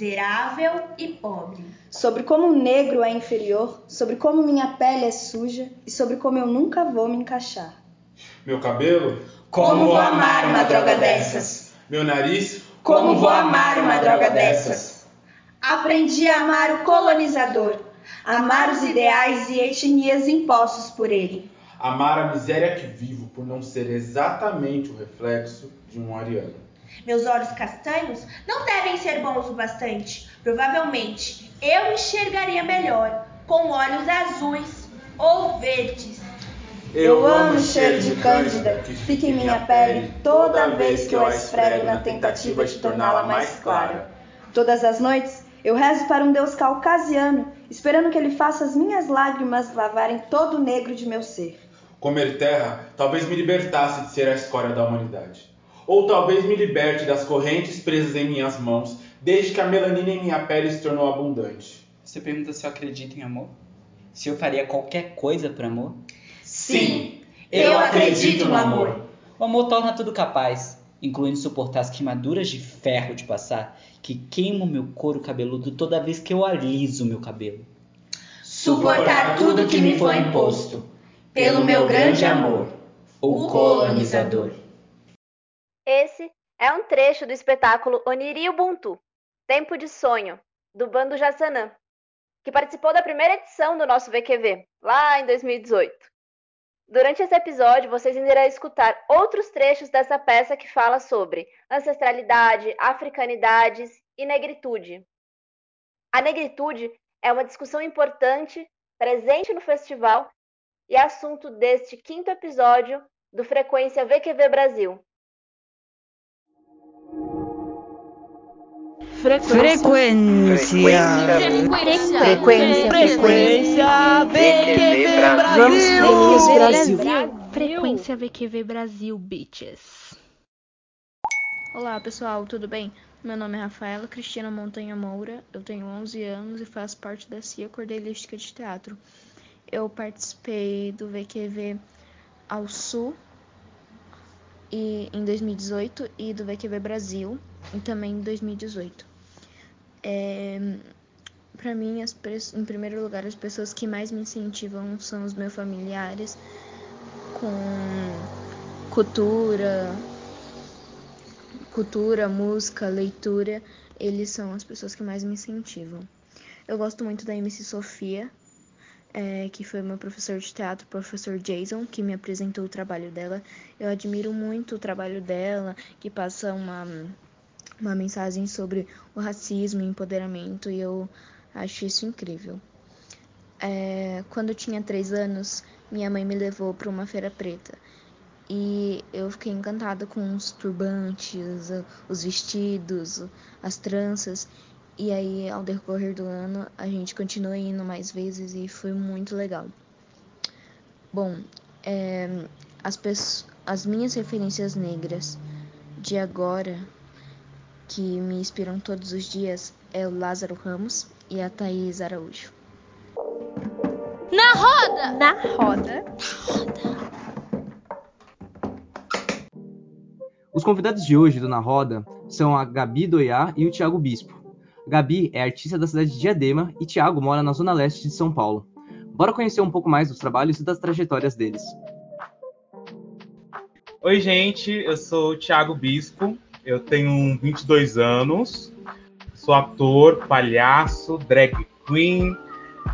miserável e pobre. Sobre como o negro é inferior, sobre como minha pele é suja e sobre como eu nunca vou me encaixar. Meu cabelo? Como vou amar uma droga dessas? Meu nariz? Como vou amar uma droga dessas? Aprendi a amar o colonizador, amar os ideais e etnias impostos por ele. Amar a miséria que vivo por não ser exatamente o reflexo de um ariano. Meus olhos castanhos não devem ser bons o bastante. Provavelmente eu enxergaria melhor com olhos azuis ou verdes. Eu amo o cheiro de cândida que fica em minha pele toda vez que eu a esfrego na tentativa de torná-la mais clara. Todas as noites eu rezo para um Deus caucasiano, esperando que ele faça as minhas lágrimas lavarem todo o negro de meu ser. Comer terra talvez me libertasse de ser a escória da humanidade. Ou talvez me liberte das correntes presas em minhas mãos, desde que a melanina em minha pele se tornou abundante. Você pergunta se eu acredito em amor? Se eu faria qualquer coisa por amor? Sim, eu acredito no amor. O amor torna tudo capaz, incluindo suportar as queimaduras de ferro de passar, que queimam meu couro cabeludo toda vez que eu aliso meu cabelo. Suportar tudo que me foi imposto pelo meu grande amor, o colonizador. Esse é um trecho do espetáculo Oniri Ubuntu, Tempo de Sonho, do Bando Jassanã, que participou da primeira edição do nosso VQV, lá em 2018. Durante esse episódio, vocês irão escutar outros trechos dessa peça que fala sobre ancestralidade, africanidades e negritude. A negritude é uma discussão importante, presente no festival e assunto deste quinto episódio do Frequência VQV Brasil. Frequência. Frequência. Frequência. Frequência. VQV Brasil. Frequência VQV Brasil, bitches. Olá, pessoal, tudo bem? Meu nome é Rafaela Cristina Montanha Moura, eu tenho 11 anos e faço parte da CIA Cordelística de Teatro. Eu participei do VQV ao Sul e, em 2018 e do VQV Brasil e também em 2018. É, para mim, as, em primeiro lugar, as pessoas que mais me incentivam são os meus familiares com cultura, cultura, música, leitura. Eles são as pessoas que mais me incentivam. Eu gosto muito da MC Sofia, é, que foi meu professor de teatro, professor Jason, que me apresentou o trabalho dela. Eu admiro muito o trabalho dela, que passa uma uma mensagem sobre o racismo e empoderamento e eu acho isso incrível. É, quando eu tinha três anos, minha mãe me levou para uma feira preta e eu fiquei encantada com os turbantes, os vestidos, as tranças. E aí, ao decorrer do ano, a gente continuou indo mais vezes e foi muito legal. Bom, é, as, as minhas referências negras de agora que me inspiram todos os dias é o Lázaro Ramos e a Thaís Araújo. Na roda! Na roda. Na roda. Os convidados de hoje do Na Roda são a Gabi Doiá e o Thiago Bispo. Gabi é artista da cidade de Diadema e Thiago mora na zona leste de São Paulo. Bora conhecer um pouco mais dos trabalhos e das trajetórias deles. Oi, gente, eu sou o Thiago Bispo, eu tenho 22 anos, sou ator, palhaço, drag queen,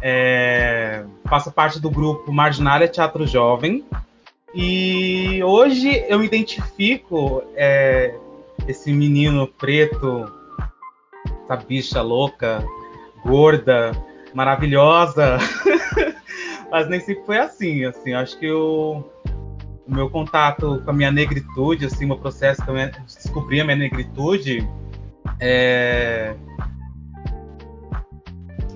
é, faço parte do grupo Marginália Teatro Jovem. E hoje eu identifico é, esse menino preto, essa bicha louca, gorda, maravilhosa. Mas nem sempre foi assim, assim. Acho que eu o meu contato com a minha negritude, assim, meu processo de descobrir a minha negritude, é...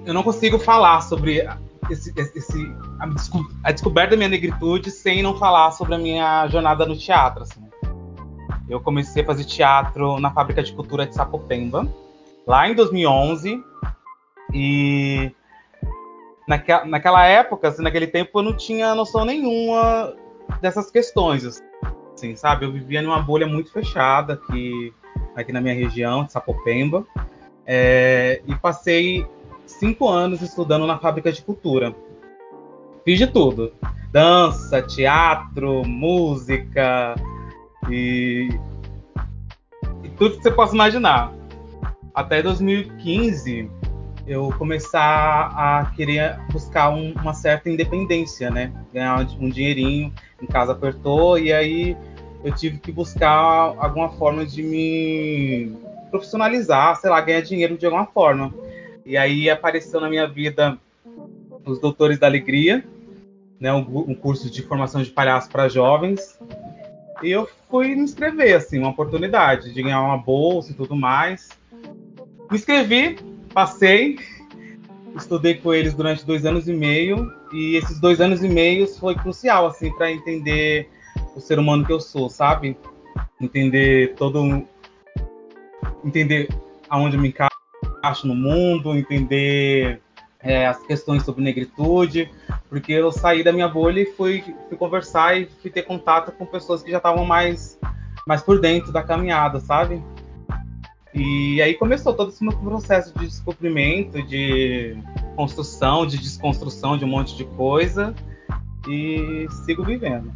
eu não consigo falar sobre esse, esse a, a, descoberta da minha negritude sem não falar sobre a minha jornada no teatro. Assim. Eu comecei a fazer teatro na Fábrica de Cultura de Sapopemba, lá em 2011, e naquela, naquela época, assim, naquele tempo, eu não tinha noção nenhuma dessas questões, assim, sabe? Eu vivia numa bolha muito fechada que aqui na minha região, de Sapopemba, é, e passei cinco anos estudando na fábrica de cultura. Fiz de tudo: dança, teatro, música e, e tudo que você possa imaginar. Até 2015 eu começar a querer buscar um, uma certa independência, né? Ganhar um dinheirinho, em casa apertou e aí eu tive que buscar alguma forma de me profissionalizar, sei lá, ganhar dinheiro de alguma forma. E aí apareceu na minha vida os Doutores da Alegria, né, um, um curso de formação de palhaço para jovens. E eu fui me inscrever, assim, uma oportunidade de ganhar uma bolsa e tudo mais. Me inscrevi, passei, estudei com eles durante dois anos e meio e esses dois anos e meio foi crucial assim para entender o ser humano que eu sou, sabe? Entender todo entender aonde eu me encaixo no mundo, entender é, as questões sobre negritude, porque eu saí da minha bolha e fui, fui conversar e fui ter contato com pessoas que já estavam mais mais por dentro da caminhada, sabe? E aí começou todo esse meu processo de descobrimento, de construção, de desconstrução de um monte de coisa e sigo vivendo.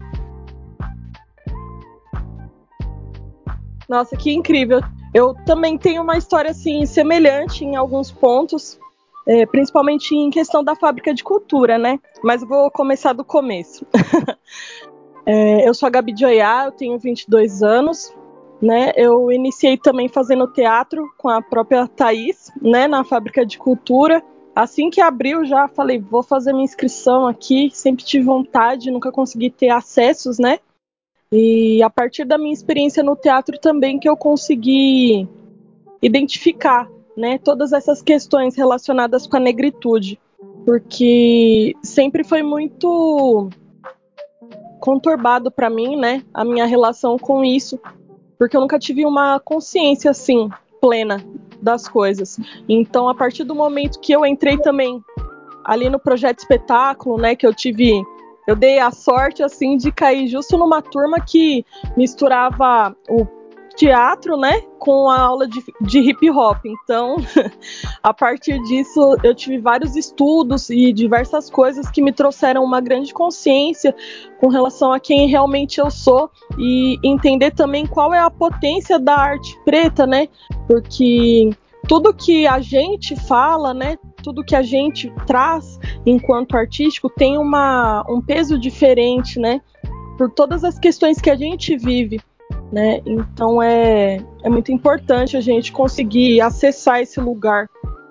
Nossa, que incrível! Eu também tenho uma história assim semelhante em alguns pontos, é, principalmente em questão da fábrica de cultura, né? Mas vou começar do começo. é, eu sou a Gabi de Oiá, eu tenho 22 anos, né? Eu iniciei também fazendo teatro com a própria Thaís, né, na fábrica de cultura. Assim que abriu, já falei, vou fazer minha inscrição aqui. Sempre tive vontade, nunca consegui ter acessos, né? E a partir da minha experiência no teatro também que eu consegui identificar, né, todas essas questões relacionadas com a negritude, porque sempre foi muito conturbado para mim, né, a minha relação com isso, porque eu nunca tive uma consciência assim plena das coisas. Então, a partir do momento que eu entrei também ali no projeto espetáculo, né, que eu tive eu dei a sorte assim de cair justo numa turma que misturava o teatro, né, com a aula de, de hip hop. Então, a partir disso, eu tive vários estudos e diversas coisas que me trouxeram uma grande consciência com relação a quem realmente eu sou e entender também qual é a potência da arte preta, né? Porque tudo que a gente fala, né, tudo que a gente traz enquanto artístico tem uma, um peso diferente, né, por todas as questões que a gente vive. Né? Então é, é muito importante a gente conseguir acessar esse lugar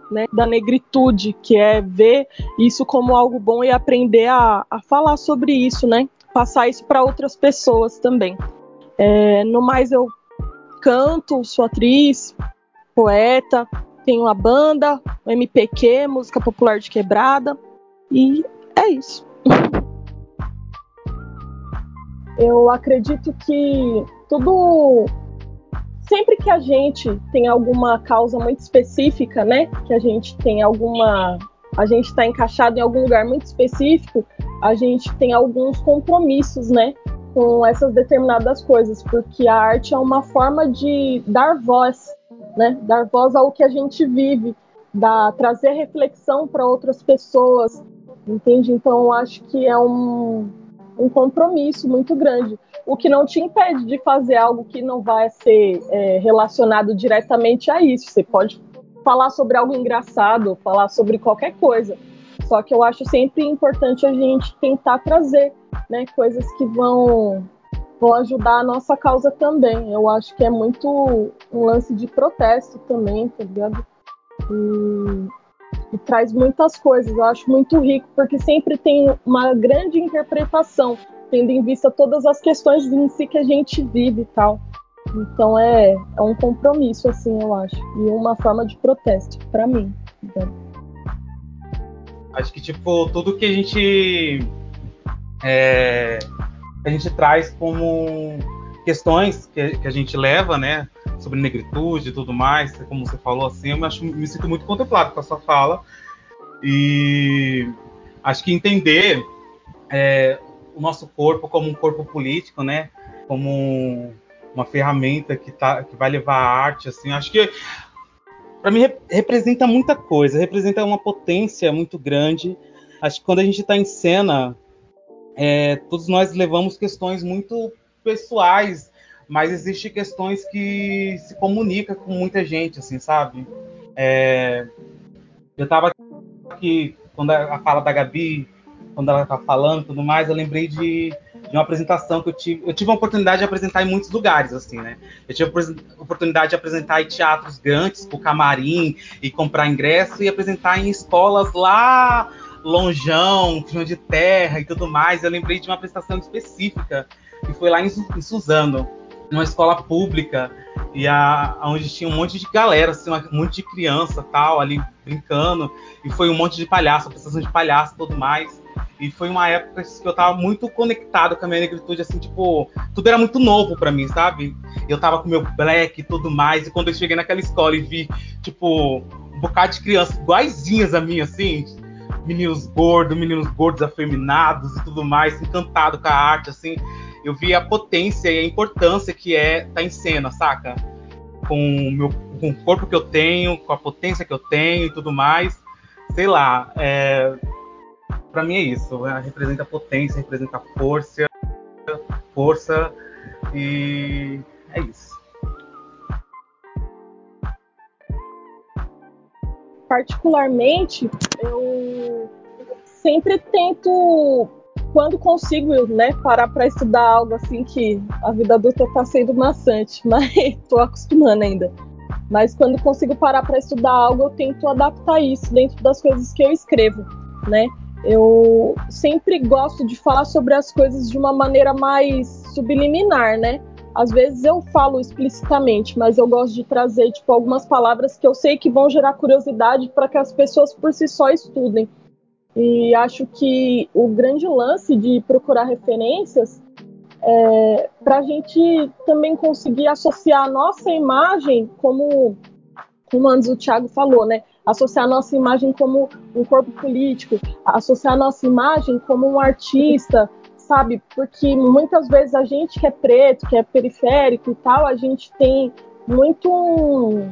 né, da negritude, que é ver isso como algo bom e aprender a, a falar sobre isso, né? Passar isso para outras pessoas também. É, no mais, eu canto, sou atriz, poeta, tenho uma banda, MPQ, música popular de quebrada, e é isso. eu acredito que tudo sempre que a gente tem alguma causa muito específica, né, que a gente tem alguma a gente está encaixado em algum lugar muito específico, a gente tem alguns compromissos, né, com essas determinadas coisas, porque a arte é uma forma de dar voz, né, dar voz ao que a gente vive, trazer reflexão para outras pessoas, entende? Então, acho que é um um compromisso muito grande, o que não te impede de fazer algo que não vai ser é, relacionado diretamente a isso. Você pode falar sobre algo engraçado, falar sobre qualquer coisa. Só que eu acho sempre importante a gente tentar trazer né, coisas que vão, vão ajudar a nossa causa também. Eu acho que é muito um lance de protesto também, tá ligado? E e traz muitas coisas. Eu acho muito rico, porque sempre tem uma grande interpretação, tendo em vista todas as questões em si que a gente vive e tal. Então é, é um compromisso, assim, eu acho. E uma forma de protesto, para mim. Acho que, tipo, tudo que a gente. É, a gente traz como questões que, que a gente leva, né? sobre negritude e tudo mais, como você falou assim, eu me, acho, me sinto muito contemplado com a sua fala. E acho que entender é, o nosso corpo como um corpo político, né? Como uma ferramenta que, tá, que vai levar a arte, assim. Acho que para mim rep representa muita coisa, representa uma potência muito grande. Acho que quando a gente está em cena, é, todos nós levamos questões muito pessoais, mas existem questões que se comunicam com muita gente, assim, sabe? É, eu estava aqui quando a, a fala da Gabi, quando ela estava falando, e tudo mais, eu lembrei de de uma apresentação que eu tive. Eu tive a oportunidade de apresentar em muitos lugares, assim, né? Eu tive a oportunidade de apresentar em teatros grandes, o camarim, e comprar ingresso, e apresentar em escolas lá longeão, chão de terra e tudo mais. Eu lembrei de uma apresentação específica, que foi lá em, em Suzano, numa escola pública, e a, onde tinha um monte de galera, assim, um monte de criança tal, ali brincando, e foi um monte de palhaço, apresentação de palhaço e tudo mais. E foi uma época que eu tava muito conectado com a minha negritude, assim, tipo, tudo era muito novo para mim, sabe? Eu tava com meu black e tudo mais, e quando eu cheguei naquela escola e vi, tipo, um bocado de crianças iguaizinhas a mim, assim, meninos gordos, meninos gordos afeminados e tudo mais, encantado com a arte, assim, eu vi a potência e a importância que é estar tá em cena, saca? Com o, meu, com o corpo que eu tenho, com a potência que eu tenho e tudo mais. Sei lá, é, para mim é isso. Ela representa potência, representa força, força e é isso. Particularmente, eu sempre tento, quando consigo, né, parar para estudar algo assim que a vida adulta está sendo maçante, mas estou acostumando ainda. Mas quando consigo parar para estudar algo, eu tento adaptar isso dentro das coisas que eu escrevo, né? Eu sempre gosto de falar sobre as coisas de uma maneira mais subliminar, né? Às vezes eu falo explicitamente, mas eu gosto de trazer tipo algumas palavras que eu sei que vão gerar curiosidade para que as pessoas por si só estudem. E acho que o grande lance de procurar referências é para a gente também conseguir associar a nossa imagem, como, como antes o Thiago falou, né? Associar nossa imagem como um corpo político, associar nossa imagem como um artista, sabe? Porque muitas vezes a gente que é preto, que é periférico e tal, a gente tem muito um,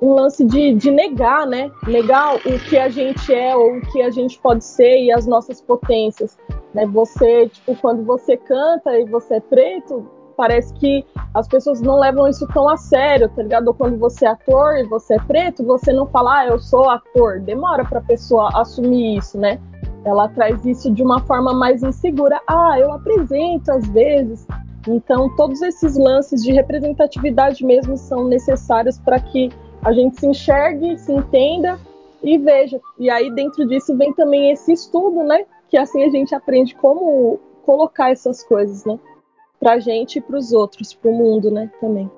um lance de, de negar, né? Negar o que a gente é ou o que a gente pode ser e as nossas potências. Né? Você, tipo, quando você canta e você é preto, parece que as pessoas não levam isso tão a sério, tá ligado? Quando você é ator e você é preto, você não fala, ah, eu sou ator. Demora pra pessoa assumir isso, né? Ela traz isso de uma forma mais insegura. Ah, eu apresento às vezes. Então, todos esses lances de representatividade mesmo são necessários para que a gente se enxergue, se entenda e veja. E aí, dentro disso, vem também esse estudo, né? Que assim a gente aprende como colocar essas coisas, né? Pra gente e pros outros, pro mundo, né, também.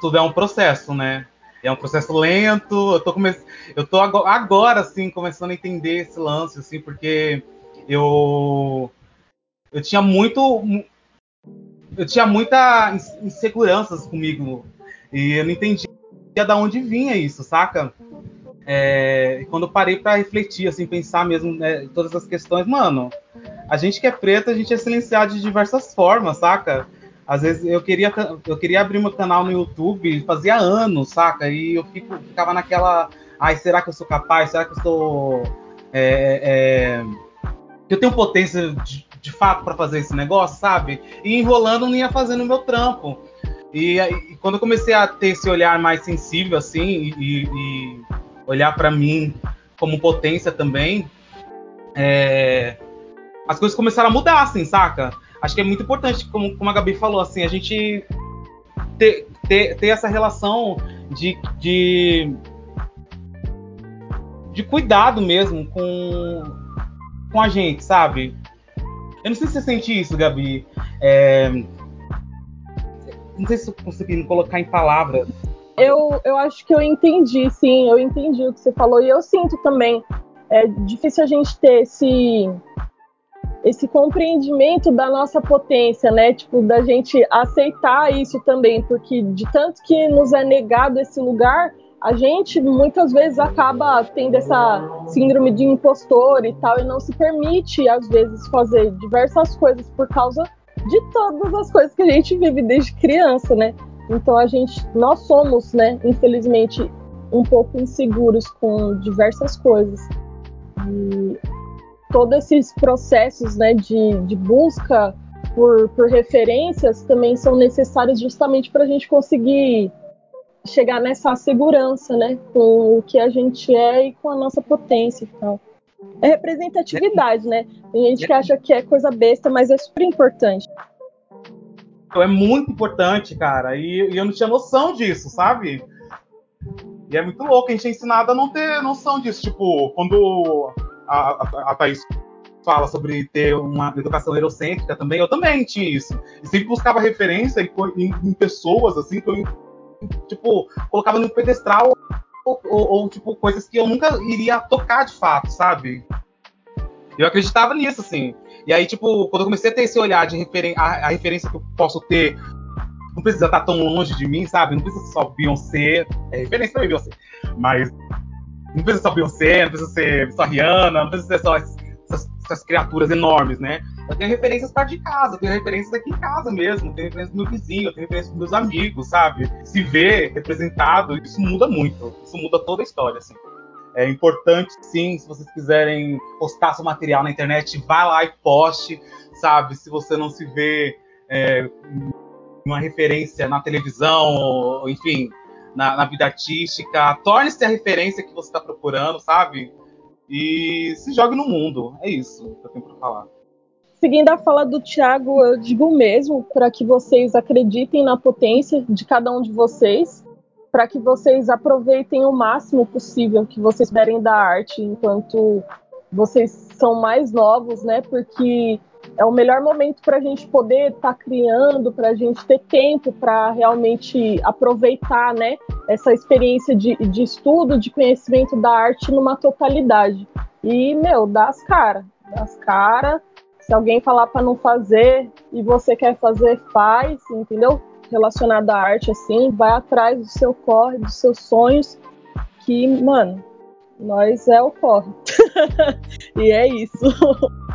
Tudo é um processo, né? É um processo lento. Eu tô, come... eu tô agora, assim, começando a entender esse lance, assim, porque eu eu tinha muito eu tinha muita inseguranças comigo e eu não entendia de onde vinha isso, saca? É, quando eu parei para refletir, assim, pensar mesmo né, todas as questões, mano, a gente que é preto, a gente é silenciado de diversas formas, saca? Às vezes eu queria, eu queria abrir meu canal no YouTube, fazia anos, saca? E eu fico, ficava naquela, ai, será que eu sou capaz? Será que eu sou. É, é, eu tenho potência de, de fato para fazer esse negócio, sabe? E enrolando não ia fazendo o meu trampo. E, e, quando eu comecei a ter esse olhar mais sensível, assim, e, e olhar para mim como potência também, é, as coisas começaram a mudar, assim, saca? Acho que é muito importante, como, como a Gabi falou, assim, a gente ter, ter, ter essa relação de, de, de cuidado mesmo com, com a gente, sabe? Eu não sei se você sente isso, Gabi. É, não sei se eu consegui colocar em palavras. Eu, eu acho que eu entendi, sim, eu entendi o que você falou e eu sinto também. É difícil a gente ter esse esse compreendimento da nossa potência, né? Tipo, da gente aceitar isso também, porque de tanto que nos é negado esse lugar, a gente muitas vezes acaba tendo essa síndrome de impostor e tal, e não se permite, às vezes, fazer diversas coisas por causa de todas as coisas que a gente vive desde criança, né? Então a gente, nós somos, né, infelizmente, um pouco inseguros com diversas coisas. E todos esses processos, né, de, de busca por, por referências também são necessários justamente para a gente conseguir chegar nessa segurança, né, com o que a gente é e com a nossa potência e tal. É representatividade, né? Tem gente que acha que é coisa besta, mas é super importante. É muito importante, cara, e, e eu não tinha noção disso, sabe? E é muito louco, a gente é ensinado a não ter noção disso. Tipo, quando a, a, Thaís fala sobre ter uma educação eurocêntrica também, eu também tinha isso. E sempre buscava referência em, em, pessoas, assim, que eu, tipo, colocava no pedestral ou, ou, ou, tipo, coisas que eu nunca iria tocar de fato, sabe? Eu acreditava nisso, assim. E aí, tipo, quando eu comecei a ter esse olhar de referen a, referência que eu posso ter, não precisa estar tão longe de mim, sabe? Não precisa só Beyoncé, é referência pra Beyoncé, mas não precisa ser só Beyoncé, não precisa ser só Rihanna, não precisa ser só essas, essas criaturas enormes, né? Eu tenho referências perto de casa, eu tenho referências aqui em casa mesmo, eu tenho referências do meu vizinho, eu tenho referências dos meus amigos, sabe? Se ver representado, isso muda muito, isso muda toda a história, assim. É importante, sim, se vocês quiserem postar seu material na internet, vá lá e poste, sabe? Se você não se vê é, uma referência na televisão, enfim, na, na vida artística, torne-se a referência que você está procurando, sabe? E se jogue no mundo. É isso que eu tenho para falar. Seguindo a fala do Thiago, eu digo mesmo para que vocês acreditem na potência de cada um de vocês, para que vocês aproveitem o máximo possível que vocês derem da arte enquanto vocês são mais novos, né? Porque é o melhor momento para a gente poder estar tá criando, para a gente ter tempo para realmente aproveitar, né? Essa experiência de, de estudo, de conhecimento da arte numa totalidade. E, meu, dá as caras, dá as caras se alguém falar para não fazer e você quer fazer, faz, entendeu? Relacionado à arte, assim, vai atrás do seu corre, dos seus sonhos, que, mano, nós é o corre. e é isso.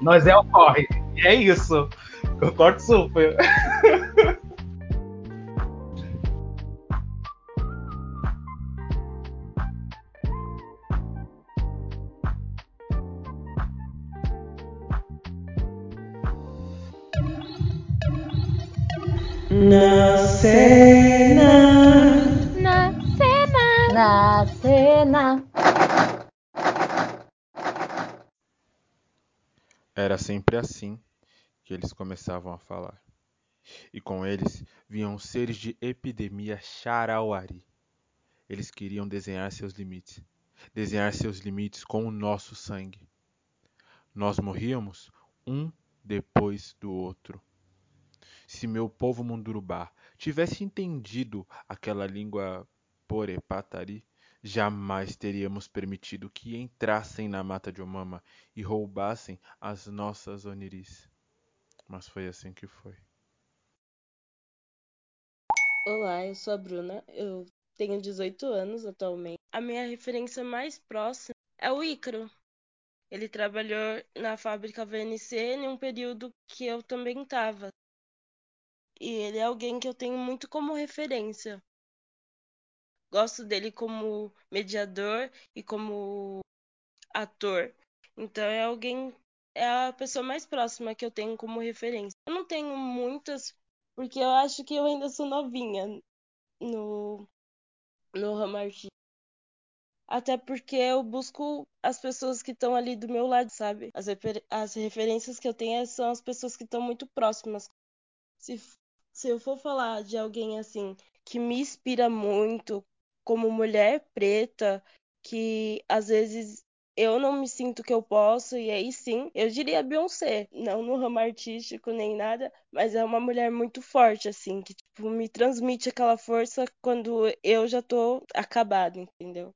Nós é o corre. E é isso. Concordo super. Na cena. Na cena. Na cena. Era sempre assim que eles começavam a falar. E com eles vinham seres de epidemia charauari. Eles queriam desenhar seus limites, desenhar seus limites com o nosso sangue. Nós morríamos um depois do outro se meu povo Mundurubá tivesse entendido aquela língua porepatari, jamais teríamos permitido que entrassem na mata de Omama e roubassem as nossas oniris. Mas foi assim que foi. Olá, eu sou a Bruna, eu tenho 18 anos atualmente. A minha referência mais próxima é o Ícaro. Ele trabalhou na fábrica VNC em um período que eu também estava e ele é alguém que eu tenho muito como referência. Gosto dele como mediador e como ator. Então é alguém é a pessoa mais próxima que eu tenho como referência. Eu não tenho muitas porque eu acho que eu ainda sou novinha no no ramo artístico. Até porque eu busco as pessoas que estão ali do meu lado, sabe? As, refer as referências que eu tenho são as pessoas que estão muito próximas. Se se eu for falar de alguém assim que me inspira muito como mulher preta, que às vezes eu não me sinto que eu posso, e aí sim, eu diria Beyoncé, não no ramo artístico nem nada, mas é uma mulher muito forte, assim, que tipo, me transmite aquela força quando eu já tô acabada, entendeu?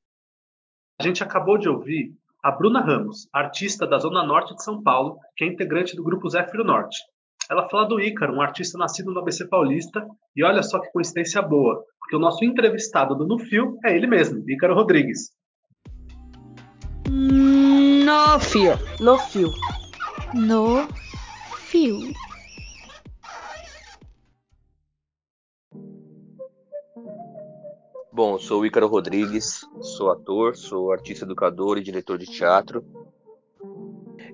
A gente acabou de ouvir a Bruna Ramos, artista da Zona Norte de São Paulo, que é integrante do grupo Zéfiro Norte. Ela fala do Ícaro, um artista nascido no ABC Paulista, e olha só que coincidência boa, porque o nosso entrevistado do No Fio é ele mesmo, Ícaro Rodrigues. No Fio. No Fio. No desafio. Bom, sou o Ícaro Rodrigues, sou ator, sou artista educador e diretor de teatro.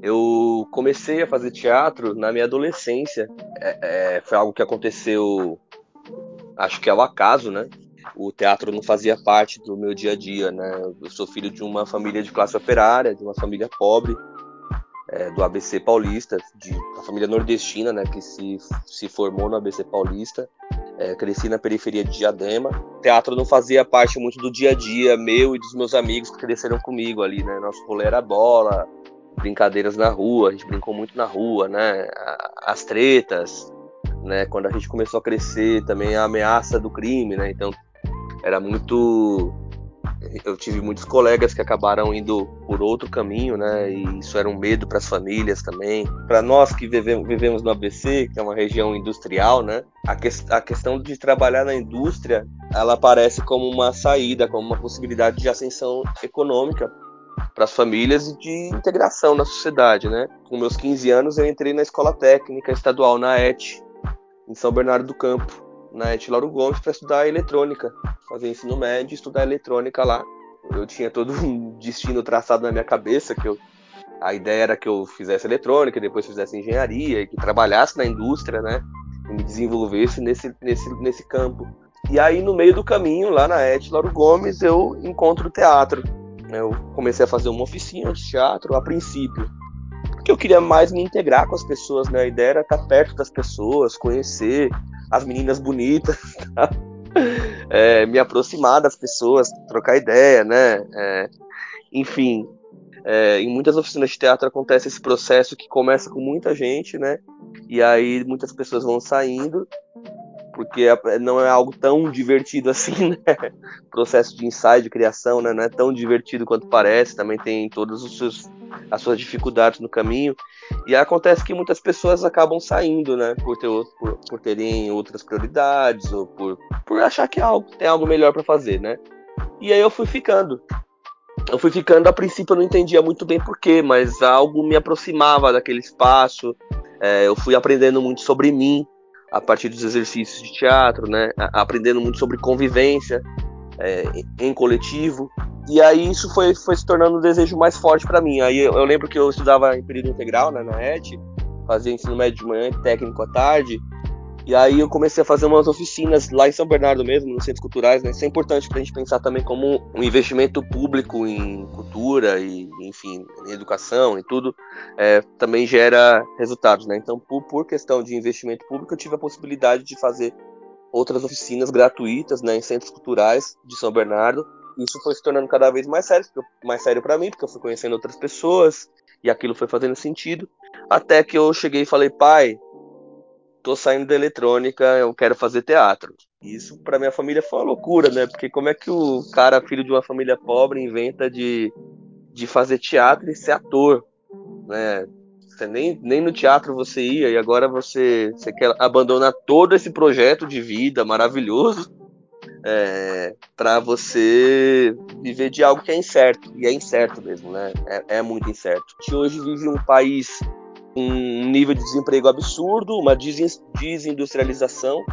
Eu comecei a fazer teatro na minha adolescência. É, é, foi algo que aconteceu, acho que ao acaso, né? O teatro não fazia parte do meu dia a dia, né? Eu sou filho de uma família de classe operária, de uma família pobre, é, do ABC Paulista, de uma família nordestina, né? Que se, se formou no ABC Paulista. É, cresci na periferia de Diadema. Teatro não fazia parte muito do dia a dia meu e dos meus amigos que cresceram comigo ali, né? Nosso rolê era bola, brincadeiras na rua, a gente brincou muito na rua, né? As tretas, né? Quando a gente começou a crescer, também a ameaça do crime, né? Então era muito eu tive muitos colegas que acabaram indo por outro caminho, né? E isso era um medo para as famílias também. Para nós que vivemos, no ABC, que é uma região industrial, né? A, que, a questão de trabalhar na indústria, ela aparece como uma saída, como uma possibilidade de ascensão econômica para as famílias e de integração na sociedade, né? Com meus 15 anos eu entrei na escola técnica estadual na ET, em São Bernardo do Campo na ET Lauro Gomes para estudar eletrônica, fazer ensino médio estudar eletrônica lá. Eu tinha todo um destino traçado na minha cabeça, que eu, a ideia era que eu fizesse eletrônica, depois fizesse engenharia, e que trabalhasse na indústria, né? E me desenvolvesse nesse, nesse, nesse campo. E aí, no meio do caminho, lá na ET Lauro Gomes, eu encontro o teatro. Eu comecei a fazer uma oficina de teatro a princípio, porque eu queria mais me integrar com as pessoas, né? A ideia era estar perto das pessoas, conhecer, as meninas bonitas, tá? é, me aproximar das pessoas, trocar ideia, né? É, enfim, é, em muitas oficinas de teatro acontece esse processo que começa com muita gente, né? E aí muitas pessoas vão saindo, porque não é algo tão divertido assim, né? O processo de ensaio, de criação, né? Não é tão divertido quanto parece, também tem todos os seus as suas dificuldades no caminho. E acontece que muitas pessoas acabam saindo, né? Por, ter, por, por terem outras prioridades ou por, por achar que algo, tem algo melhor para fazer, né? E aí eu fui ficando. Eu fui ficando, a princípio eu não entendia muito bem porquê, mas algo me aproximava daquele espaço. É, eu fui aprendendo muito sobre mim a partir dos exercícios de teatro, né? Aprendendo muito sobre convivência é, em coletivo. E aí isso foi, foi se tornando um desejo mais forte para mim. Aí eu, eu, lembro que eu estudava em período integral né, na ET, fazia ensino médio de manhã e técnico à tarde. E aí eu comecei a fazer umas oficinas lá em São Bernardo mesmo, nos centros culturais, né? Isso é importante para a gente pensar também como um investimento público em cultura e, enfim, em educação e tudo, é, também gera resultados, né? Então, por, por questão de investimento público, eu tive a possibilidade de fazer outras oficinas gratuitas, né, em centros culturais de São Bernardo, isso foi se tornando cada vez mais sério, mais sério para mim, porque eu fui conhecendo outras pessoas e aquilo foi fazendo sentido. Até que eu cheguei e falei, pai, tô saindo da eletrônica, eu quero fazer teatro. Isso para minha família foi uma loucura, né? Porque como é que o cara, filho de uma família pobre, inventa de, de fazer teatro e ser ator, né? Você nem, nem no teatro você ia e agora você, você quer abandonar todo esse projeto de vida maravilhoso é, para você viver de algo que é incerto. E é incerto mesmo, né? É, é muito incerto. A gente hoje vive um país um nível de desemprego absurdo, uma desindustrialização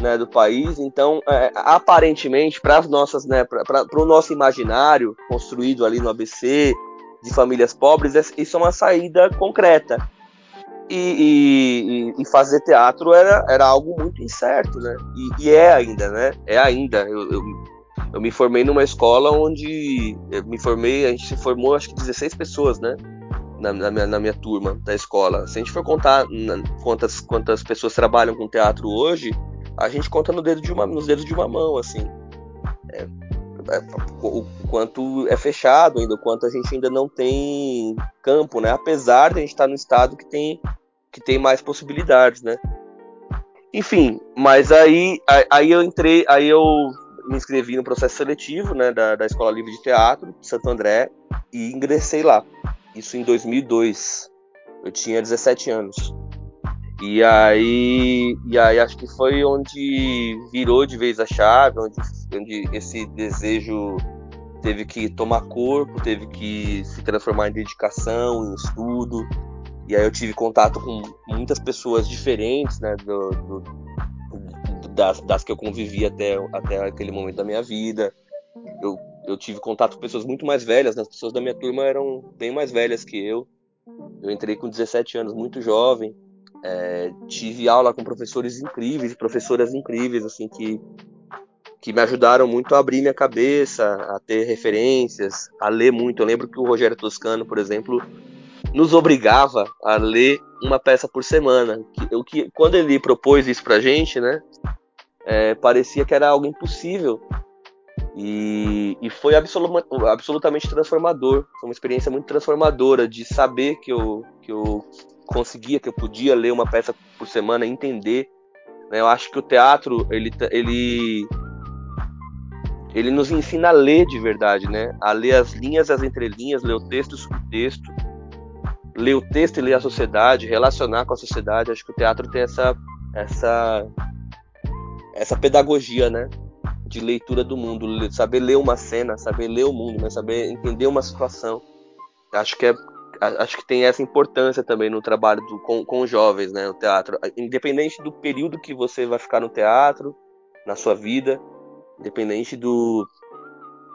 né, do país. Então, é, aparentemente, para as nossas, né, para o nosso imaginário construído ali no ABC de famílias pobres, isso é uma saída concreta e, e, e, fazer teatro era, era algo muito incerto, né? E, e é ainda, né? É ainda. Eu, eu, eu, me formei numa escola onde eu me formei, a gente se formou acho que 16 pessoas, né? Na, na, minha, na minha turma da escola. Se a gente for contar na, quantas, quantas pessoas trabalham com teatro hoje, a gente conta no dedo de uma, nos dedos de uma mão, assim. É, é, o quanto é fechado ainda, o quanto a gente ainda não tem campo, né? Apesar de a gente estar no estado que tem que tem mais possibilidades, né? Enfim, mas aí, aí eu entrei, aí eu me inscrevi no processo seletivo, né, da, da Escola Livre de Teatro de Santo André e ingressei lá. Isso em 2002. Eu tinha 17 anos. E aí, e aí acho que foi onde virou de vez a chave, onde, onde esse desejo teve que tomar corpo, teve que se transformar em dedicação, em estudo, E aí eu tive contato com muitas pessoas diferentes, né, do, do, das, das, que eu convivi até, até aquele momento da minha vida. Eu, eu tive contato com pessoas muito mais velhas, né? as pessoas da minha turma eram bem mais velhas que eu. Eu entrei com 17 anos, muito jovem. É, tive aula com professores incríveis, professoras incríveis, assim, que, que me ajudaram muito a abrir minha cabeça, a ter referências, a ler muito. Eu lembro que o Rogério Toscano, por exemplo, nos obrigava a ler uma peça por semana. O que, quando ele propôs isso pra gente, né, é, parecia que era algo impossível. E, e foi absolut, absolutamente transformador. Foi uma experiência muito transformadora de saber que eu, que eu conseguia, que eu podia ler uma peça por semana, entender. Né? Eu acho que o teatro, ele, ele, ele nos ensina a ler de verdade, né? A ler as linhas, as entrelinhas, ler o texto e o subtexto, ler o texto e ler a sociedade, relacionar com a sociedade. Acho que o teatro tem essa, essa, essa pedagogia, né? De leitura do mundo, saber ler uma cena, saber ler o mundo, né? saber entender uma situação. Acho que é acho que tem essa importância também no trabalho do, com, com jovens, né, no teatro. Independente do período que você vai ficar no teatro, na sua vida, independente do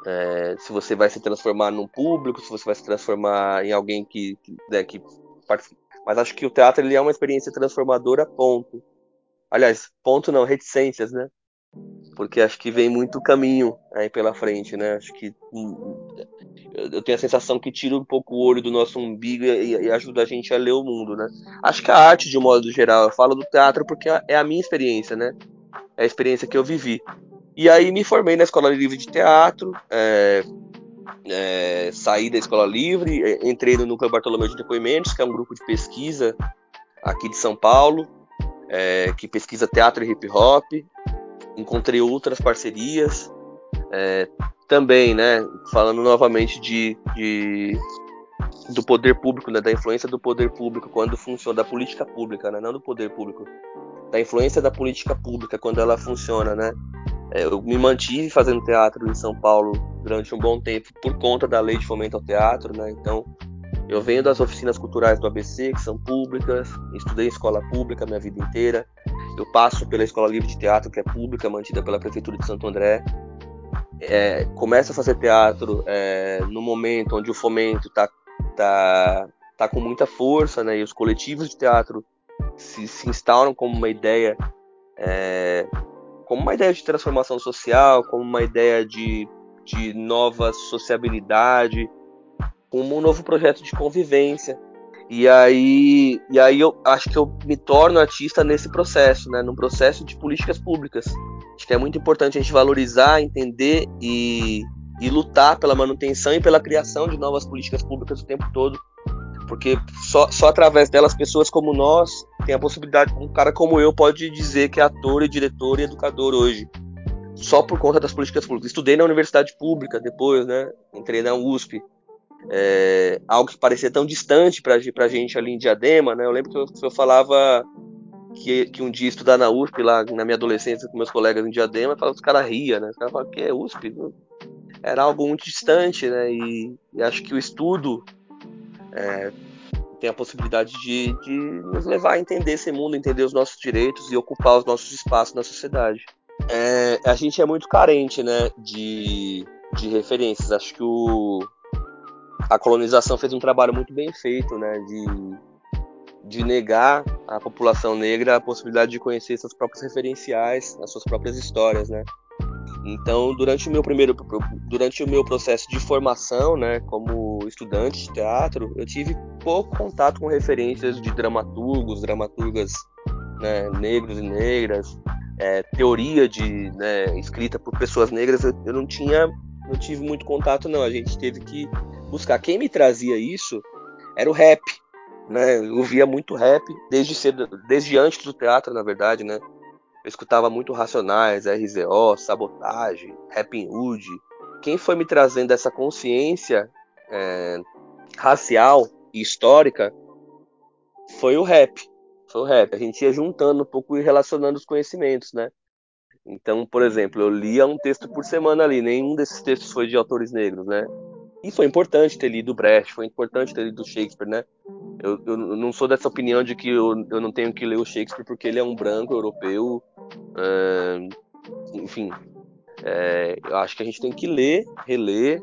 é, se você vai se transformar num público, se você vai se transformar em alguém que, que, né, que mas acho que o teatro ele é uma experiência transformadora, ponto. Aliás, ponto não, reticências, né? Porque acho que vem muito caminho aí pela frente, né? Acho que hum, eu tenho a sensação que tira um pouco o olho do nosso umbigo e, e, ajuda a gente a ler o mundo, né? Acho que a arte, de um modo geral, eu falo do teatro porque é a minha experiência, né? É a experiência que eu vivi. E aí me formei na Escola Livre de Teatro, é, é, saí da Escola Livre, entrei no Núcleo Bartolomeu de Depoimentos, que é um grupo de pesquisa aqui de São Paulo, é, que pesquisa teatro e hip hop. Encontrei outras parcerias, é, também, né, falando novamente de, de do poder público, né, da influência do poder público quando funciona, da política pública, né, não do poder público, da influência da política pública quando ela funciona, né. É, eu me mantive fazendo teatro em São Paulo durante um bom tempo por conta da lei de fomento ao teatro, né, então eu venho das oficinas culturais do ABC, que são públicas, estudei em escola pública minha vida inteira, eu passo pela Escola Livre de Teatro, que é pública, mantida pela Prefeitura de Santo André, é, começa a fazer teatro é, no momento onde o fomento está tá, tá com muita força, né, e os coletivos de teatro se, se instauram como uma ideia, é, como uma ideia de transformação social, como uma ideia de, de nova sociabilidade, como um novo projeto de convivência. E aí, e aí eu acho que eu me torno artista nesse processo, né, num processo de políticas públicas. Acho que é muito importante a gente valorizar, entender e, e lutar pela manutenção e pela criação de novas políticas públicas o tempo todo. Porque só, só através delas, pessoas como nós têm a possibilidade, um cara como eu pode dizer que é ator e diretor e educador hoje. Só por conta das políticas públicas. Estudei na universidade pública depois, né? Entrei na USP é, algo que parecia tão distante para a gente ali em Diadema, né? Eu lembro que eu, eu falava que, que, um dia estudar na USP, lá na minha adolescência, com meus colegas em Diadema, falava, os caras ria, né? Os caras falavam, que é USP? Era algo muito distante, né? E, e acho que o estudo é, tem a possibilidade de, de, nos levar a entender esse mundo, entender os nossos direitos e ocupar os nossos espaços na sociedade. É, a gente é muito carente, né, de, de referências. Acho que o, a colonização fez um trabalho muito bem feito, né, de, de negar à população negra a possibilidade de conhecer seus próprios referenciais, as suas próprias histórias, né. Então, durante o meu primeiro, durante o meu processo de formação, né, como estudante de teatro, eu tive pouco contato com referências de dramaturgos, dramaturgas né, negros e negras, é, teoria de né, escrita por pessoas negras. Eu, eu não tinha, não tive muito contato, não. A gente teve que buscar. Quem me trazia isso era o rap, né? Eu via muito rap desde cedo, desde antes do teatro, na verdade, né? Eu escutava muito Racionais, RZO, Sabotagem, Rapping Hood. Quem foi me trazendo essa consciência é, racial e histórica foi o rap. Foi o rap. A gente ia juntando um pouco e relacionando os conhecimentos, né? Então, por exemplo, eu lia um texto por semana ali. Nenhum desses textos foi de autores negros, né? E foi importante ter lido Brecht, foi importante ter lido Shakespeare, né? Eu, eu não sou dessa opinião de que eu, eu não tenho que ler o Shakespeare porque ele é um branco europeu. É, enfim, é, eu acho que a gente tem que ler, reler,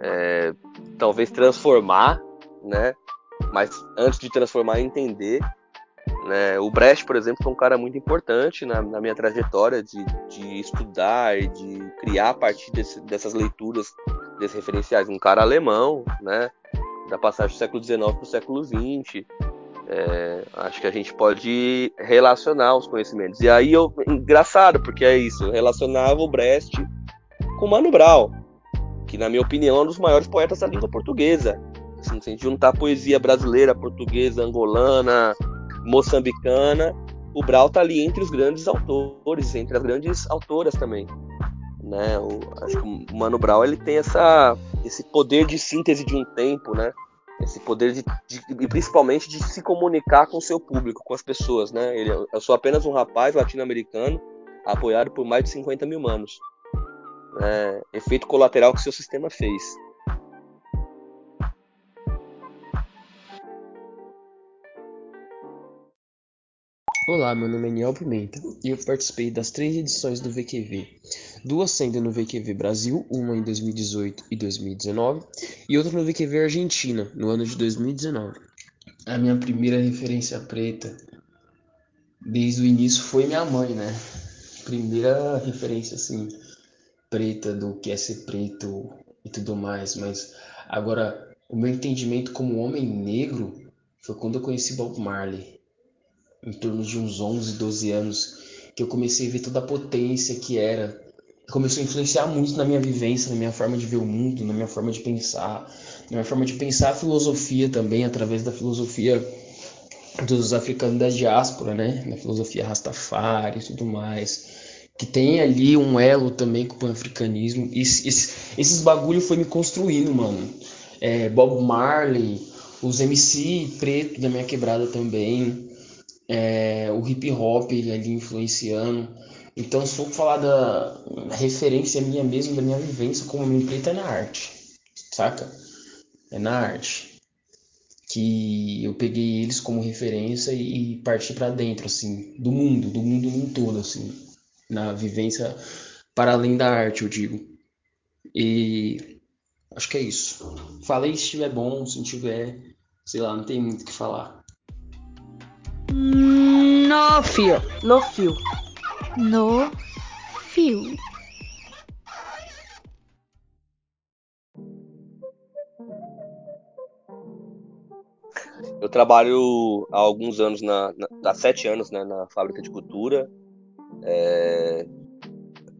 é, talvez transformar, né? Mas antes de transformar, entender. Né? O Brecht, por exemplo, foi um cara muito importante na, na minha trajetória de, de, estudar e de criar a partir desse, dessas leituras, desses referenciais. Um cara alemão, né? da passagem do século XIX para o século XX. É, acho que a gente pode relacionar os conhecimentos. E aí, eu, engraçado, porque é isso, eu relacionava o Brecht com Mano Brown, que, na minha opinião, é um dos maiores poetas da língua portuguesa. Assim, se a gente juntar poesia brasileira, portuguesa, angolana, moçambicana, o Brau está ali entre os grandes autores, entre as grandes autoras também. Né? O, acho que o Mano Brown ele tem essa, esse poder de síntese de um tempo, né? Esse poder de, de, e principalmente de se comunicar com o seu público, com as pessoas, né? Ele, eu sou apenas um rapaz latino-americano apoiado por mais de 50 mil manos. É, efeito colateral que seu sistema fez. Olá, meu nome é Niel Pimenta e eu participei das três edições do VQV, duas sendo no VQV Brasil, uma em 2018 e 2019, e outra no VQV Argentina, no ano de 2019. A minha primeira referência preta desde o início foi minha mãe, né? Primeira referência assim preta do que é ser preto e tudo mais, mas agora o meu entendimento como homem negro foi quando eu conheci Bob Marley em torno de uns 11, 12 anos, que eu comecei a ver toda a potência que era. Começou a influenciar muito na minha vivência, na minha forma de ver o mundo, na minha forma de pensar, na minha forma de pensar a filosofia também, através da filosofia dos africanos da diáspora, né? Na filosofia Rastafari e tudo mais. Que tem ali um elo também com o pan-africanismo. Esse, esses bagulho foi me construindo, mano. É, Bob Marley, os MC preto da minha quebrada também é, o hip hop ali influenciando. Então, se for falar da referência minha mesmo, da minha vivência como homem preto, é na arte, saca? É na arte. Que eu peguei eles como referência e parti para dentro, assim, do mundo, do mundo em todo, assim, na vivência para além da arte, eu digo. E acho que é isso. Falei se estiver bom, se não tiver, sei lá, não tem muito o que falar. No fio. No fio. No fio. Eu trabalho há alguns anos, na, na, há sete anos, né, na fábrica de cultura. É,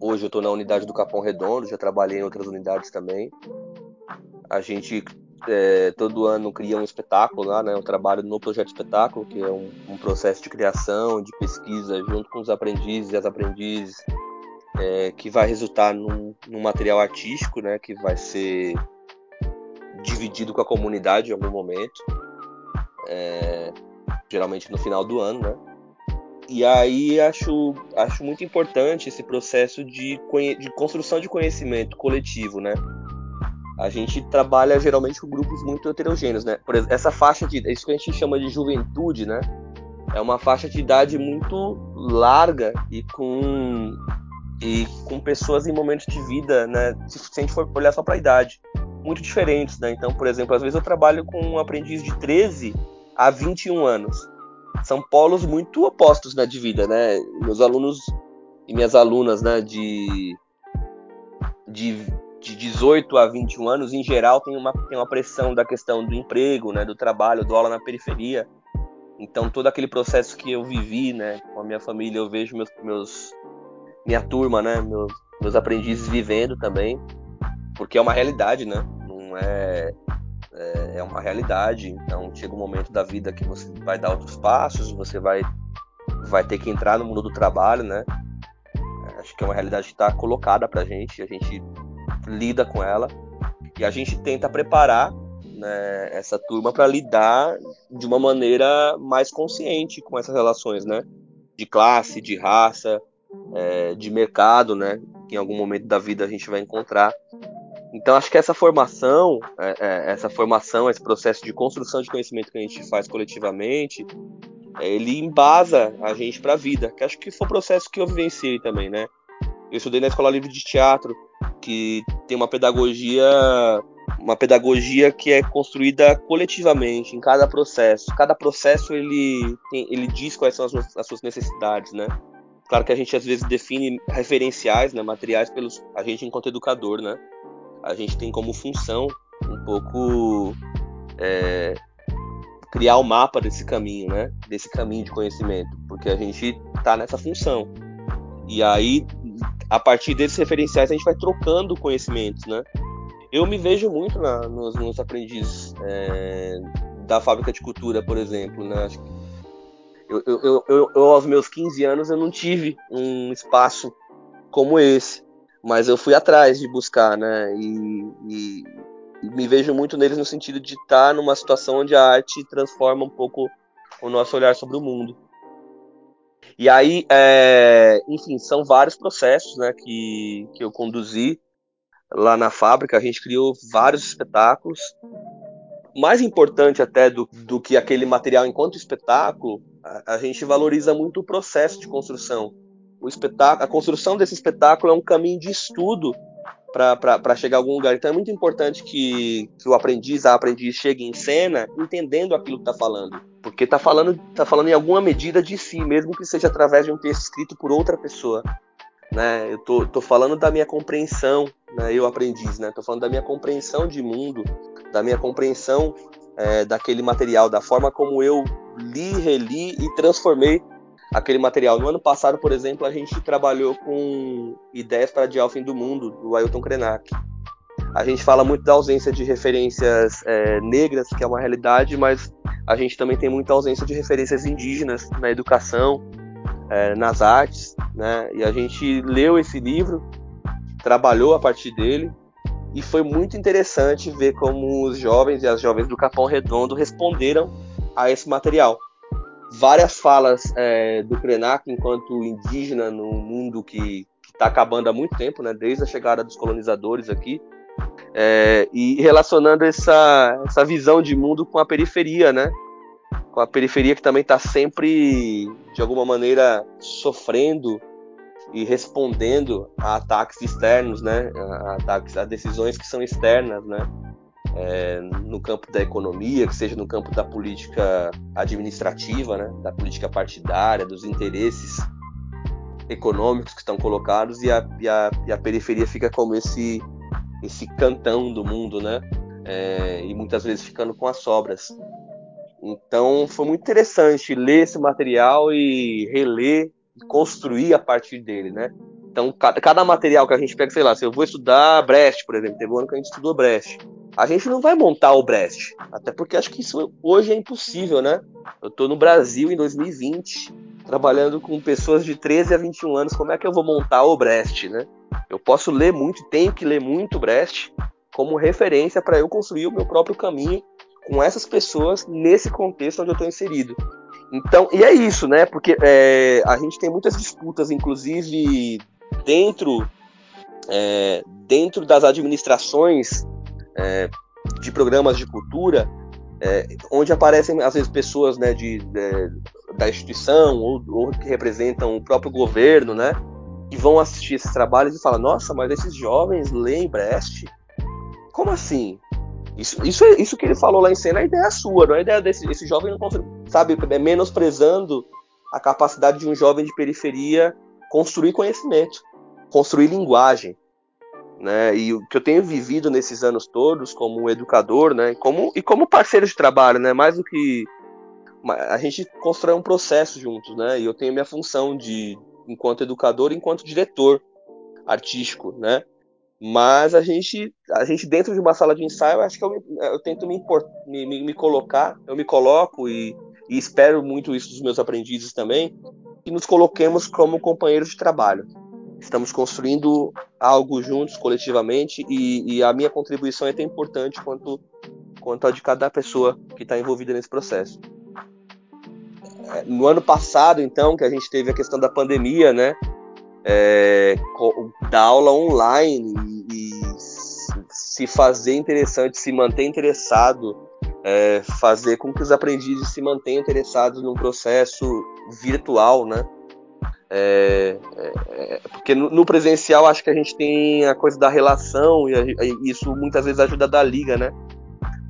hoje eu estou na unidade do Capão Redondo, já trabalhei em outras unidades também. A gente é, todo ano cria um espetáculo lá, né? Eu trabalho no projeto espetáculo, que é um, um processo de criação, de pesquisa, junto com os aprendizes e as aprendizes, é, que vai resultar num, num, material artístico, né? Que vai ser dividido com a comunidade em algum momento, é, geralmente no final do ano, né? E aí acho, acho muito importante esse processo de, de construção de conhecimento coletivo, né? A gente trabalha geralmente com grupos muito heterogêneos, né? Por exemplo, essa faixa de, isso que a gente chama de juventude, né? É uma faixa de idade muito larga e com e com pessoas em momentos de vida, né? Se, se a gente for olhar só para a idade, muito diferentes, né? Então, por exemplo, às vezes eu trabalho com um aprendiz de 13 a 21 anos. São polos muito opostos, né, de vida, né? Meus alunos e minhas alunas, né, de de de 18 a 21 anos, em geral, tem uma, tem uma pressão da questão do emprego, né, do trabalho, do aula na periferia. Então, todo aquele processo que eu vivi, né, com a minha família, eu vejo meus, meus minha turma, né, meus, meus aprendizes vivendo também, porque é uma realidade, né, não é, é, é uma realidade. Então, chega um momento da vida que você vai dar outros passos, você vai vai ter que entrar no mundo do trabalho, né? Acho que é uma realidade que está colocada para gente. A gente lida com ela e a gente tenta preparar né, essa turma para lidar de uma maneira mais consciente com essas relações, né? De classe, de raça, é, de mercado, né? Que em algum momento da vida a gente vai encontrar. Então acho que essa formação, é, é, essa formação, esse processo de construção de conhecimento que a gente faz coletivamente, é, ele embasa a gente para a vida. Que acho que foi um processo que eu vivenciei também, né? Eu estudei na Escola Livre de Teatro, que tem uma pedagogia, uma pedagogia que é construída coletivamente em cada processo. Cada processo ele tem, ele diz quais são as, as suas necessidades, né? Claro que a gente às vezes define referenciais, né, materiais pelos a gente enquanto educador, né? A gente tem como função um pouco é, criar o um mapa desse caminho, né? Desse caminho de conhecimento, porque a gente está nessa função. E aí, a partir desses referenciais, a gente vai trocando conhecimentos, né? Eu me vejo muito na, nos, nos aprendizes é, da fábrica de cultura, por exemplo, né? Eu, eu, eu, eu, aos meus 15 anos, eu não tive um espaço como esse, mas eu fui atrás de buscar, né? E, e, e me vejo muito neles no sentido de estar numa situação onde a arte transforma um pouco o nosso olhar sobre o mundo. E aí, é, enfim, são vários processos né, que, que eu conduzi lá na fábrica. A gente criou vários espetáculos. Mais importante até do, do que aquele material enquanto espetáculo, a, a gente valoriza muito o processo de construção. O espetáculo, a construção desse espetáculo é um caminho de estudo para chegar a algum lugar. Então é muito importante que, que o aprendiz, a aprendiz, chegue em cena entendendo aquilo que está falando. Porque está falando, tá falando em alguma medida de si, mesmo que seja através de um texto escrito por outra pessoa. Né? Eu tô, tô falando da minha compreensão, né? eu aprendiz, né? Tô falando da minha compreensão de mundo, da minha compreensão é, daquele material, da forma como eu li, reli e transformei aquele material. No ano passado, por exemplo, a gente trabalhou com Ideias para Adiar o Fim do Mundo, do Ailton Krenak. A gente fala muito da ausência de referências é, negras, que é uma realidade, mas a gente também tem muita ausência de referências indígenas na educação, é, nas artes, né? E a gente leu esse livro, trabalhou a partir dele, e foi muito interessante ver como os jovens e as jovens do Capão Redondo responderam a esse material várias falas é, do Krenak enquanto indígena no mundo que está acabando há muito tempo, né, desde a chegada dos colonizadores aqui, é, e relacionando essa, essa visão de mundo com a periferia, né, com a periferia que também está sempre, de alguma maneira, sofrendo e respondendo a ataques externos, né, a, ataques, a decisões que são externas, né, é, no campo da economia, que seja no campo da política administrativa, né, da política partidária, dos interesses econômicos que estão colocados e a, e a, e a periferia fica como esse esse cantão do mundo, né? É, e muitas vezes ficando com as sobras. Então foi muito interessante ler esse material e reler e construir a partir dele, né? Então cada, cada material que a gente pega, sei lá, se eu vou estudar Brecht, por exemplo, teve um ano que a gente estudou Brecht a gente não vai montar o Brest. Até porque acho que isso hoje é impossível, né? Eu estou no Brasil em 2020, trabalhando com pessoas de 13 a 21 anos. Como é que eu vou montar o Brest, né? Eu posso ler muito, tenho que ler muito Brest como referência para eu construir o meu próprio caminho com essas pessoas nesse contexto onde eu estou inserido. Então, e é isso, né? Porque é, a gente tem muitas disputas, inclusive dentro é, dentro das administrações é, de programas de cultura, é, onde aparecem às vezes pessoas né, de, de da instituição ou, ou, que representam o próprio governo, né, que vão assistir esses trabalhos e falam: Nossa, mas esses jovens leem Brecht? Como assim? Isso, isso, isso que ele falou lá em cena, a ideia é sua, não é a ideia desse esse jovem, não sabe, é menosprezando a capacidade de um jovem de periferia construir conhecimento, construir linguagem né? E o que eu tenho vivido nesses anos todos como educador, né? Como, e como parceiro de trabalho, né? Mais do que a gente constrói um processo juntos, né? E eu tenho minha função de enquanto educador, enquanto diretor artístico, né? Mas a gente, a gente dentro de uma sala de ensaio, acho que eu, eu tento me, me, me, colocar, eu me coloco e, e espero muito isso dos meus aprendizes também, que nos coloquemos como companheiros de trabalho, Estamos construindo algo juntos, coletivamente, e, e a minha contribuição é tão importante quanto, quanto a de cada pessoa que está envolvida nesse processo. É, no ano passado, então, que a gente teve a questão da pandemia, né? É, da aula online e se fazer interessante, se manter interessado, é, fazer com que os aprendizes se mantenham interessados num processo virtual, né? É, é, porque no, no, presencial acho que a gente tem a coisa da relação e, a, e isso muitas vezes ajuda a dar liga, né?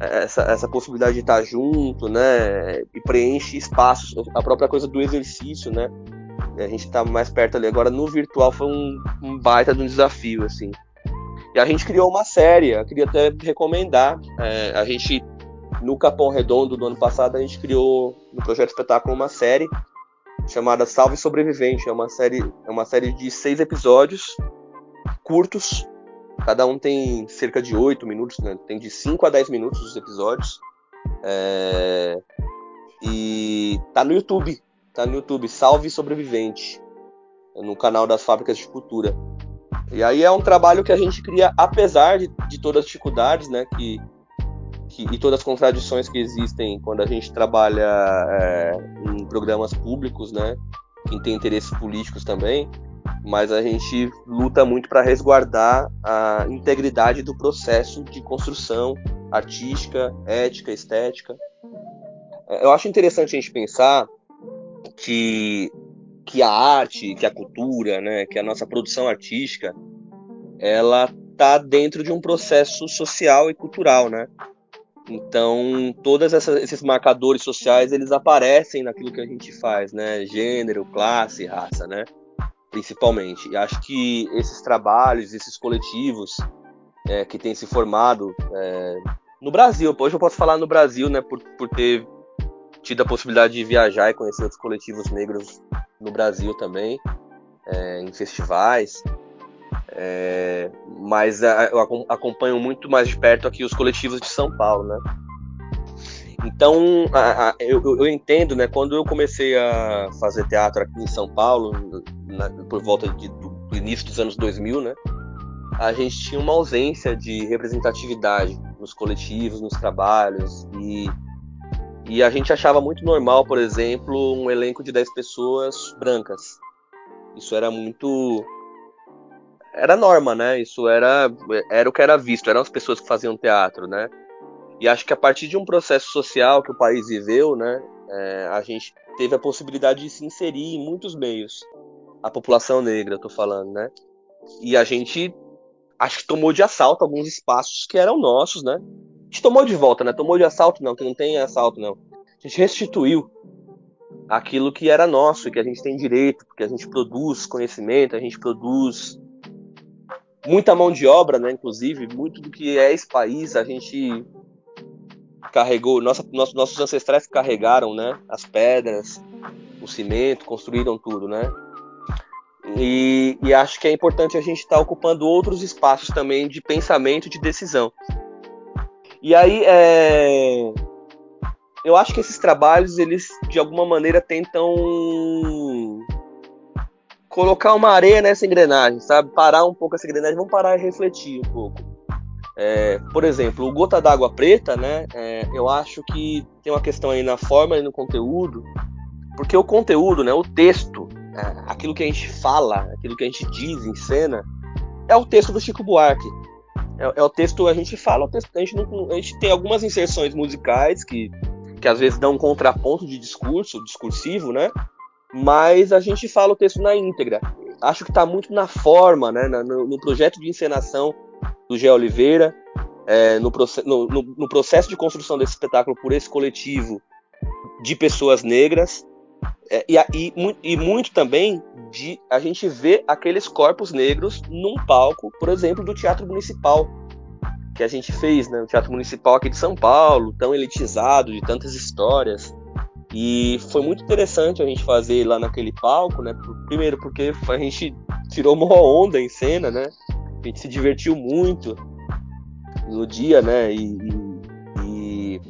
Essa, essa possibilidade de estar junto, né? E preenche espaços, a própria coisa do exercício, né? A gente está mais perto ali. Agora no virtual foi um, um baita de um desafio, assim. E a gente criou uma série, eu queria até recomendar. É, a gente, no Capão Redondo do ano passado, a gente criou no Projeto Espetáculo uma série chamada Salve Sobrevivente. É uma série, é uma série de seis episódios curtos. Cada um tem cerca de oito minutos, né? Tem de 5 a 10 minutos os episódios. É... E tá no YouTube. Tá no YouTube, Salve Sobrevivente. No canal das Fábricas de Cultura. E aí é um trabalho que a gente cria, apesar de, de todas as dificuldades, né? Que, que, e todas as contradições que existem quando a gente trabalha é, em programas públicos, né? Que tem interesses políticos também, mas a gente luta muito para resguardar a integridade do processo de construção artística, ética, estética. Eu acho interessante a gente pensar que que a arte, que a cultura, né, que a nossa produção artística, ela tá dentro de um processo social e cultural, né? Então, todos esses marcadores sociais, eles aparecem naquilo que a gente faz, né? Gênero, classe, raça, né? Principalmente. E acho que esses trabalhos, esses coletivos é, que têm se formado é, no Brasil, hoje eu posso falar no Brasil, né? Por, por ter tido a possibilidade de viajar e conhecer outros coletivos negros no Brasil também, é, em festivais. É, mas eu acompanho muito mais de perto aqui os coletivos de São Paulo, né? Então, a, a, eu, eu, entendo, né? Quando eu comecei a fazer teatro aqui em São Paulo, na, por volta de, do, do, início dos anos 2000, né? A gente tinha uma ausência de representatividade nos coletivos, nos trabalhos e e a gente achava muito normal, por exemplo, um elenco de 10 pessoas brancas. Isso era muito. Era norma, né? Isso era, era o que era visto, eram as pessoas que faziam teatro, né? E acho que a partir de um processo social que o país viveu, né? É, a gente teve a possibilidade de se inserir em muitos meios. A população negra, eu tô falando, né? E a gente acho que tomou de assalto alguns espaços que eram nossos, né? gente tomou de volta, né? Tomou de assalto, não, que não tem assalto, não. A gente restituiu aquilo que era nosso, que a gente tem direito, porque a gente produz conhecimento, a gente produz muita mão de obra, né? Inclusive, muito do que é esse país, a gente carregou, nossa, nossos, ancestrais carregaram, né? As pedras, o cimento, construíram tudo, né? E, e acho que é importante a gente estar tá ocupando outros espaços também de pensamento, de decisão. E aí, é... eu acho que esses trabalhos, eles de alguma maneira tentam colocar uma areia nessa engrenagem, sabe? Parar um pouco essa engrenagem, vamos parar e refletir um pouco. É, por exemplo, o Gota d'Água Preta, né? É, eu acho que tem uma questão aí na forma e no conteúdo, porque o conteúdo, né? O texto, é, aquilo que a gente fala, aquilo que a gente diz em cena, é o texto do Chico Buarque. É, é, o texto, a gente fala, a gente, não, a gente tem algumas inserções musicais que, que às vezes dão um contraponto de discurso, discursivo, né? Mas a gente fala o texto na íntegra. Acho que está muito na forma, né? No, no, projeto de encenação do Gé Oliveira, é, no, no, no, processo de construção desse espetáculo por esse coletivo de pessoas negras. É, e, e, e, muito também de a gente ver aqueles corpos negros num palco, por exemplo, do Teatro Municipal, que a gente fez, né? O Teatro Municipal aqui de São Paulo, tão elitizado, de tantas histórias. E foi muito interessante a gente fazer lá naquele palco, né? Primeiro porque a gente tirou uma onda em cena, né? A gente se divertiu muito no dia, né? E, e,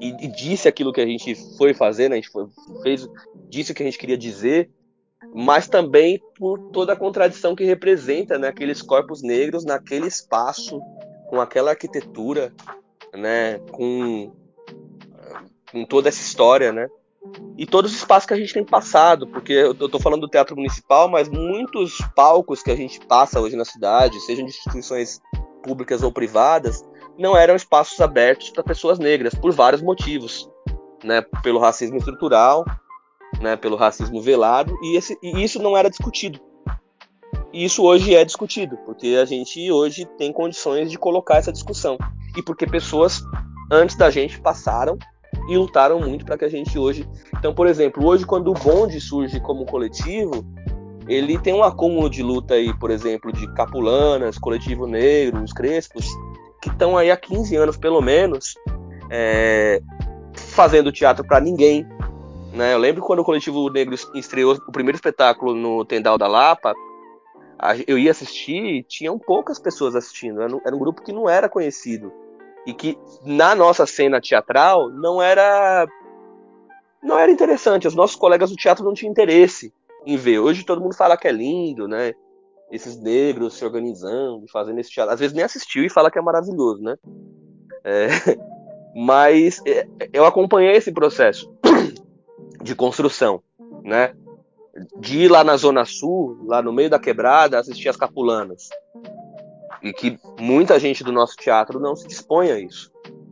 e, e disse aquilo que a gente foi fazer, né? A gente foi, fez, disse o que a gente queria dizer mas também por toda a contradição que representa né, aqueles corpos negros naquele espaço, com aquela arquitetura, né, com, com toda essa história, né? E todos os espaços que a gente tem passado, porque eu estou falando do Teatro Municipal, mas muitos palcos que a gente passa hoje na cidade, sejam de instituições públicas ou privadas, não eram espaços abertos para pessoas negras, por vários motivos. Né? Pelo racismo estrutural, né? pelo racismo velado, e, esse, e isso não era discutido. E isso hoje é discutido, porque a gente hoje tem condições de colocar essa discussão. E porque pessoas antes da gente passaram e lutaram muito para que a gente hoje. Então, por exemplo, hoje quando o bonde surge como coletivo, ele tem um acúmulo de luta aí, por exemplo, de capulanas, coletivo negro, os crespos, que estão aí há 15 anos pelo menos, é, fazendo teatro para ninguém. Né? Eu lembro quando o coletivo negro estreou o primeiro espetáculo no Tendal da Lapa, eu ia assistir e tinham poucas pessoas assistindo. Era um grupo que não era conhecido e que na nossa cena teatral não era não era interessante. Os nossos colegas do teatro não tinham interesse em ver. Hoje todo mundo fala que é lindo, né? Esses negros se organizando, fazendo esse teatro. Às vezes nem assistiu e fala que é maravilhoso, né? É... Mas é, eu acompanhei esse processo de construção, né? De ir lá na Zona Sul, lá no meio da quebrada, assistir as capulanas. E que muita gente do nosso teatro não se dispõe a isso.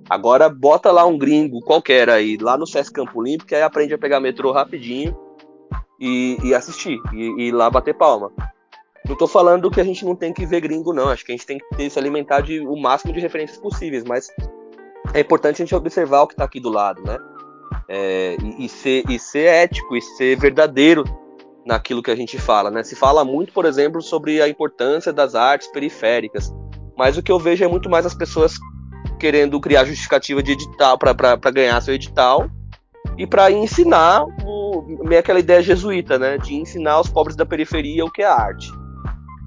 Agora bota lá um gringo qualquer aí, lá no Sesc Campo Limpo, que aí aprende a pegar metrô rapidinho e, e assistir, e, e lá bater palma. Não tô falando que a gente não tem que ver gringo, não. Acho que a gente tem que se alimentar de o máximo de referências possíveis, mas é importante a gente observar o que está aqui do lado, né? É, e, e, ser, e ser ético e ser verdadeiro naquilo que a gente fala, né? Se fala muito, por exemplo, sobre a importância das artes periféricas, mas o que eu vejo é muito mais as pessoas querendo criar justificativa de edital para ganhar seu edital e para ensinar o, meio aquela ideia jesuíta, né? De ensinar os pobres da periferia o que é arte.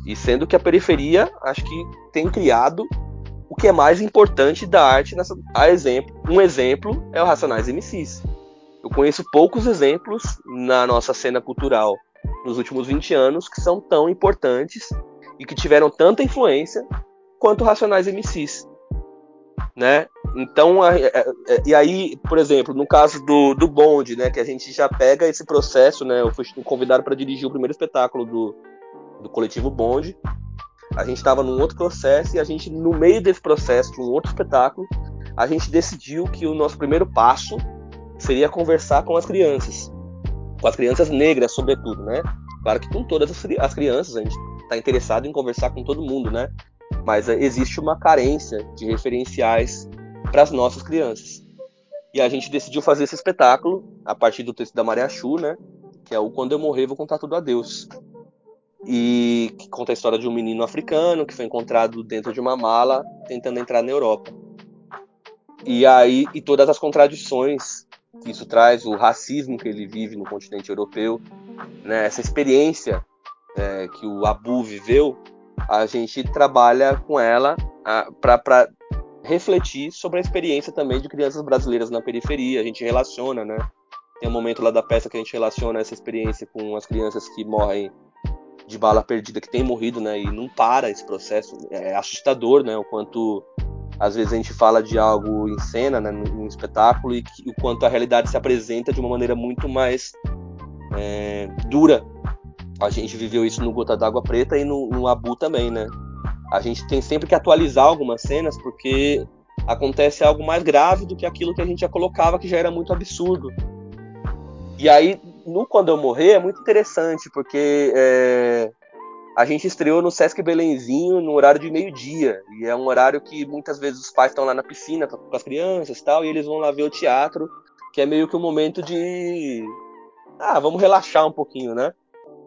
E sendo que a periferia, acho que tem criado o que é mais importante da arte nessa a exemplo um exemplo é o Racionais MCs eu conheço poucos exemplos na nossa cena cultural nos últimos 20 anos que são tão importantes e que tiveram tanta influência quanto Racionais MCs. Né? Então, e aí, por exemplo, no caso do, do Bond, né, que a gente já pega esse processo, né, eu fui convidado para dirigir o primeiro espetáculo do, do coletivo Bond. A gente estava num outro processo e a gente, no meio desse processo, de um outro espetáculo, a gente decidiu que o nosso primeiro passo seria conversar com as crianças com as crianças negras, sobretudo, né? Claro que com todas as crianças, a gente está interessado em conversar com todo mundo, né? Mas eh, existe uma carência de referenciais para as nossas crianças. E a gente decidiu fazer esse espetáculo a partir do texto da Maria Chu, né? Que é o Quando Eu Morrer Vou Contar Tudo a Deus. E que conta a história de um menino africano que foi encontrado dentro de uma mala tentando entrar na Europa. E aí, e todas as contradições que isso traz, o racismo que ele vive no continente europeu, né? essa experiência é, que o Abu viveu, a gente trabalha com ela para refletir sobre a experiência também de crianças brasileiras na periferia. A gente relaciona, né? Tem um momento lá da peça que a gente relaciona essa experiência com as crianças que morrem de bala perdida, que têm morrido, né? E não para esse processo. É assustador, né? O quanto às vezes a gente fala de algo em cena, né, num espetáculo, e, que, o quanto a realidade se apresenta de uma maneira muito mais é, dura. A gente viveu isso no Gota d'Água Preta e no, no Abu também, né? A gente tem sempre que atualizar algumas cenas porque acontece algo mais grave do que aquilo que a gente já colocava, que já era muito absurdo. E aí, no Quando Eu Morrer, é muito interessante, porque é, a gente estreou no Sesc Belenzinho no horário de meio-dia. E é um horário que muitas vezes os pais estão lá na piscina com as crianças e tal, e eles vão lá ver o teatro, que é meio que um momento de. Ah, vamos relaxar um pouquinho, né?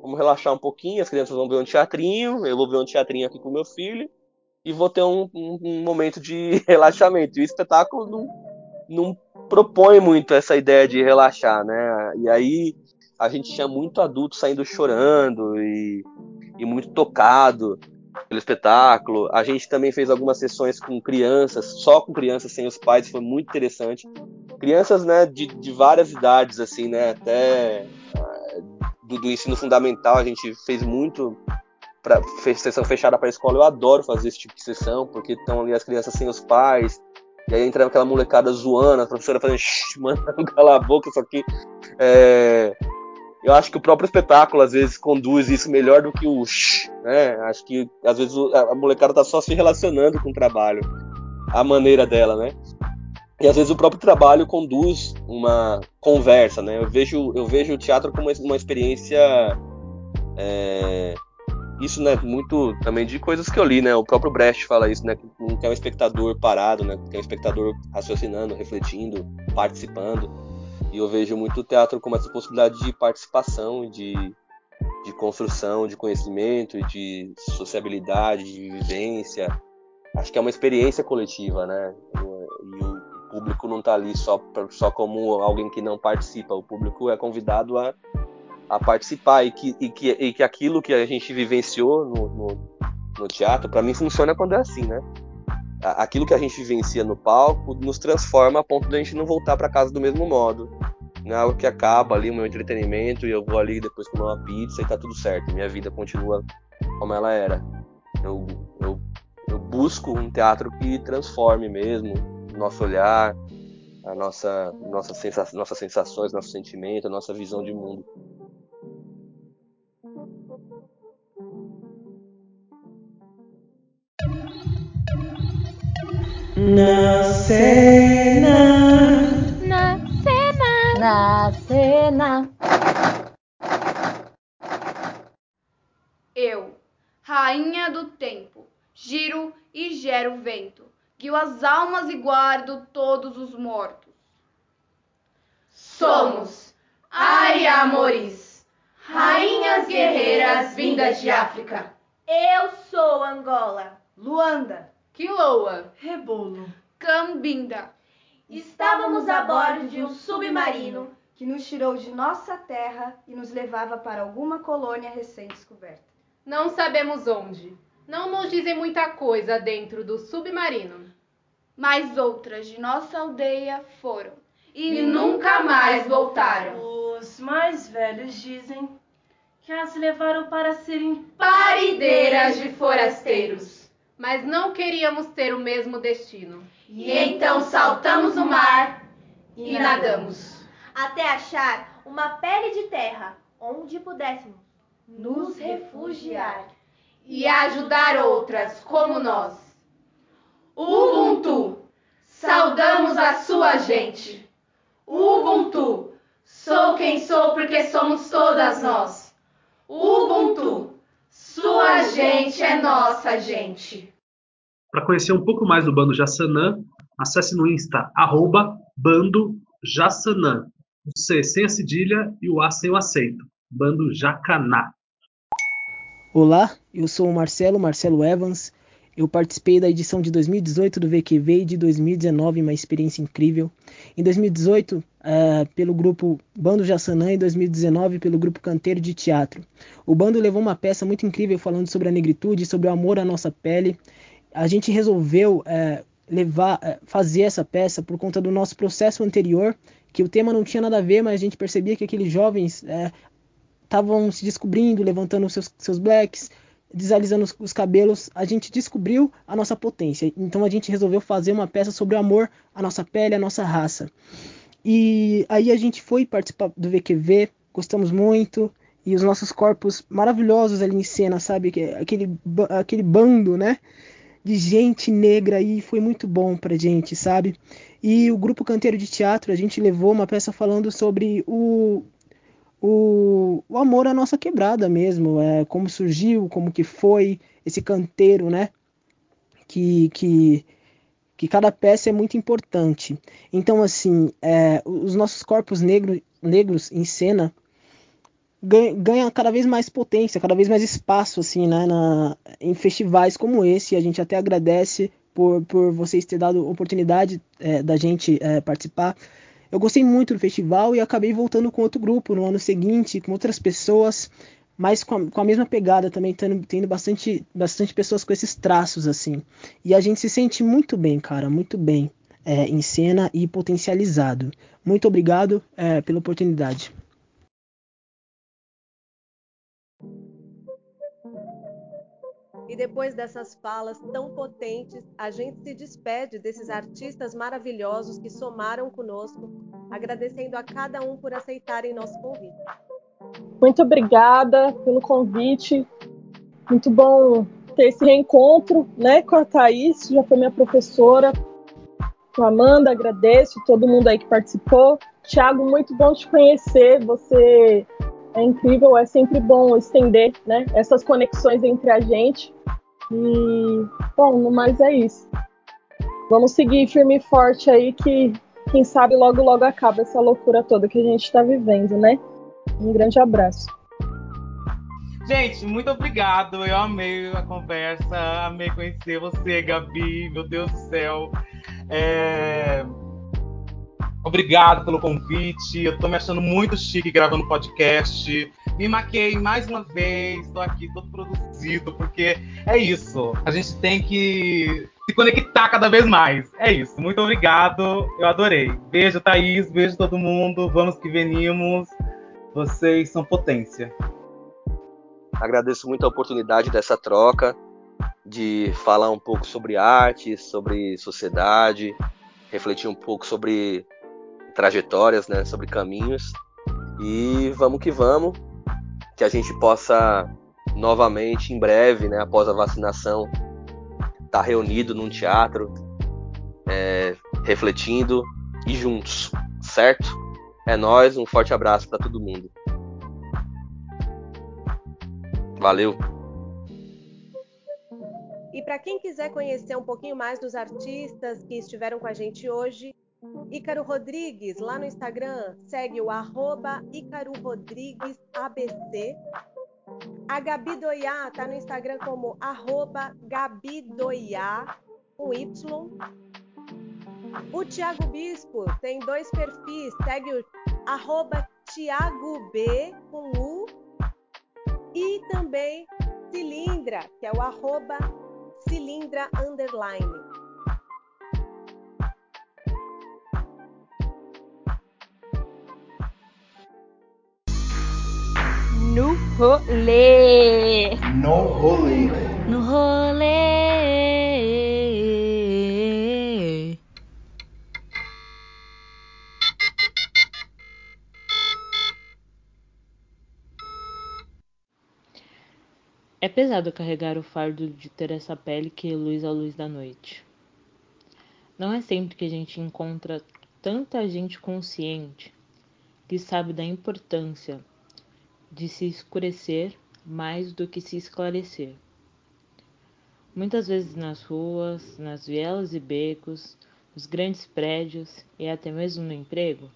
Vamos relaxar um pouquinho, as crianças vão ver um teatrinho, eu vou ver um teatrinho aqui com meu filho, e vou ter um, um, um momento de relaxamento. E o espetáculo não, não propõe muito essa ideia de relaxar, né? E aí a gente tinha muito adulto saindo chorando e e muito tocado pelo espetáculo. A gente também fez algumas sessões com crianças, só com crianças sem os pais, foi muito interessante. Crianças, né, de, de várias idades, assim, né, até uh, do, do, ensino fundamental, a gente fez muito para sessão fechada para a escola. Eu adoro fazer esse tipo de sessão, porque estão ali as crianças sem os pais, e aí entra aquela molecada zoando, a professora fazendo, mandando calar a boca, isso aqui. É eu acho que o próprio espetáculo às vezes conduz isso melhor do que o shh, né? Acho que às vezes a molecada tá só se relacionando com o trabalho, a maneira dela, né? E às vezes o próprio trabalho conduz uma conversa, né? Eu vejo, eu vejo o teatro como uma experiência é, isso, né, muito também de coisas que eu li, né? O próprio Brecht fala isso, né? Que não um espectador parado, né? Quer um espectador raciocinando, refletindo, participando. E eu vejo muito o teatro como essa possibilidade de participação, de, de construção, de conhecimento, de sociabilidade, de vivência. Acho que é uma experiência coletiva, né? E o público não está ali só, só como alguém que não participa. O público é convidado a, a participar e que, e, que, e que aquilo que a gente vivenciou no, no, no teatro, para mim funciona quando é assim, né? Aquilo que a gente vivencia no palco nos transforma a ponto de a gente não voltar para casa do mesmo modo. Não é algo que acaba ali o meu entretenimento e eu vou ali depois comer uma pizza e tá tudo certo. Minha vida continua como ela era. Eu, eu, eu busco um teatro que transforme mesmo o nosso olhar, a nossa, nossa sensa, nossas sensações, nosso sentimento, a nossa visão de mundo. Na cena. Na cena. Na cena. Eu, rainha do tempo, giro e gero vento, guio as almas e guardo todos os mortos. Somos Aria Amoris, rainhas guerreiras vindas de África. Eu sou Angola. Luanda, Quiloa, Rebolo, Cambinda. Estávamos a bordo de um submarino que nos tirou de nossa terra e nos levava para alguma colônia recém-descoberta. Não sabemos onde. Não nos dizem muita coisa dentro do submarino. Mas outras de nossa aldeia foram e, e nunca mais voltaram. Os mais velhos dizem que as levaram para serem parideiras de forasteiros. Mas não queríamos ter o mesmo destino. E então saltamos no mar e nadamos até achar uma pele de terra onde pudéssemos nos refugiar e ajudar outras como nós. Ubuntu, saudamos a sua gente. Ubuntu, sou quem sou porque somos todas nós. Ubuntu, sua gente é nossa gente. Para conhecer um pouco mais do Bando Jassanã, acesse no Insta, arroba Bando Jassanã. O C sem a cedilha e o A sem o aceito. Bando Jacaná. Olá, eu sou o Marcelo, Marcelo Evans. Eu participei da edição de 2018 do VQV e de 2019, uma experiência incrível. Em 2018, uh, eh, pelo grupo Bando Jassanã, em 2019, pelo grupo Canteiro de Teatro. O bando levou uma peça muito incrível falando sobre a negritude, sobre o amor à nossa pele. A gente resolveu uh, levar, uh, fazer essa peça por conta do nosso processo anterior, que o tema não tinha nada a ver, mas a gente percebia que aqueles jovens estavam se descobrindo, levantando seus, seus blacks, desalisando os, cabelos, a gente descobriu a nossa potência. Então a gente resolveu fazer uma peça sobre o amor à nossa pele, à nossa raça. E aí a gente foi participar do VQV, gostamos muito, e os nossos corpos maravilhosos ali em cena, sabe? Aquele, aquele bando, né? De gente negra aí, foi muito bom pra gente, sabe? E o grupo Canteiro de Teatro, a gente levou uma peça falando sobre o, o, o amor à nossa quebrada mesmo, é, como surgiu, como que foi esse canteiro, né? Que, que, que cada peça é muito importante. Então, assim, é, os nossos corpos negro, negros em cena ganha cada vez mais potência, cada vez mais espaço, assim, né? Na, em festivais como esse. A gente até agradece por, por vocês terem dado oportunidade é, da gente é, participar. Eu gostei muito do festival e acabei voltando com outro grupo no ano seguinte, com outras pessoas, mas com a, com a mesma pegada também, tendo, tendo bastante, bastante pessoas com esses traços assim. E a gente se sente muito bem, cara, muito bem é, em cena e potencializado. Muito obrigado é, pela oportunidade. E depois dessas falas tão potentes, a gente se despede desses artistas maravilhosos que somaram conosco, agradecendo a cada um por aceitarem nosso convite. Muito obrigada pelo convite. Muito bom ter esse reencontro né, com a Thaís, já foi minha professora. Com a Amanda, agradeço todo mundo aí que participou. Tiago, muito bom te conhecer. Você é incrível, é sempre bom estender né, essas conexões entre a gente. E, bom, no mais é isso. Vamos seguir firme e forte aí que, quem sabe, logo, logo acaba essa loucura toda que a gente está vivendo, né? Um grande abraço. Gente, muito obrigado. Eu amei a conversa, amei conhecer você, Gabi. Meu Deus do céu. É... Obrigado pelo convite. Eu tô me achando muito chique gravando podcast. Me maquei mais uma vez. Tô aqui todo produzido, porque é isso. A gente tem que se conectar cada vez mais. É isso. Muito obrigado. Eu adorei. Beijo, Thaís. Beijo todo mundo. Vamos que venimos. Vocês são potência. Agradeço muito a oportunidade dessa troca, de falar um pouco sobre arte, sobre sociedade, refletir um pouco sobre trajetórias, né, sobre caminhos. E vamos que vamos, que a gente possa novamente, em breve, né, após a vacinação, estar tá reunido num teatro, é, refletindo e juntos, certo? É nós, um forte abraço para todo mundo. Valeu. E para quem quiser conhecer um pouquinho mais dos artistas que estiveram com a gente hoje, Ícaro Rodrigues, lá no Instagram, segue o arroba Ícaro Rodrigues ABC. A Gabi Doiá tá no Instagram como arroba Gabi Doiá, com Y. O Tiago Bispo tem dois perfis, segue o arroba Tiago B com U e também Cilindra, que é o arroba Cilindra Underline. No rolê. No rolê. No rolê. É pesado carregar o fardo de ter essa pele que reluz a luz da noite. Não é sempre que a gente encontra tanta gente consciente que sabe da importância de se escurecer mais do que se esclarecer. Muitas vezes nas ruas, nas vielas e becos, nos grandes prédios e até mesmo no emprego,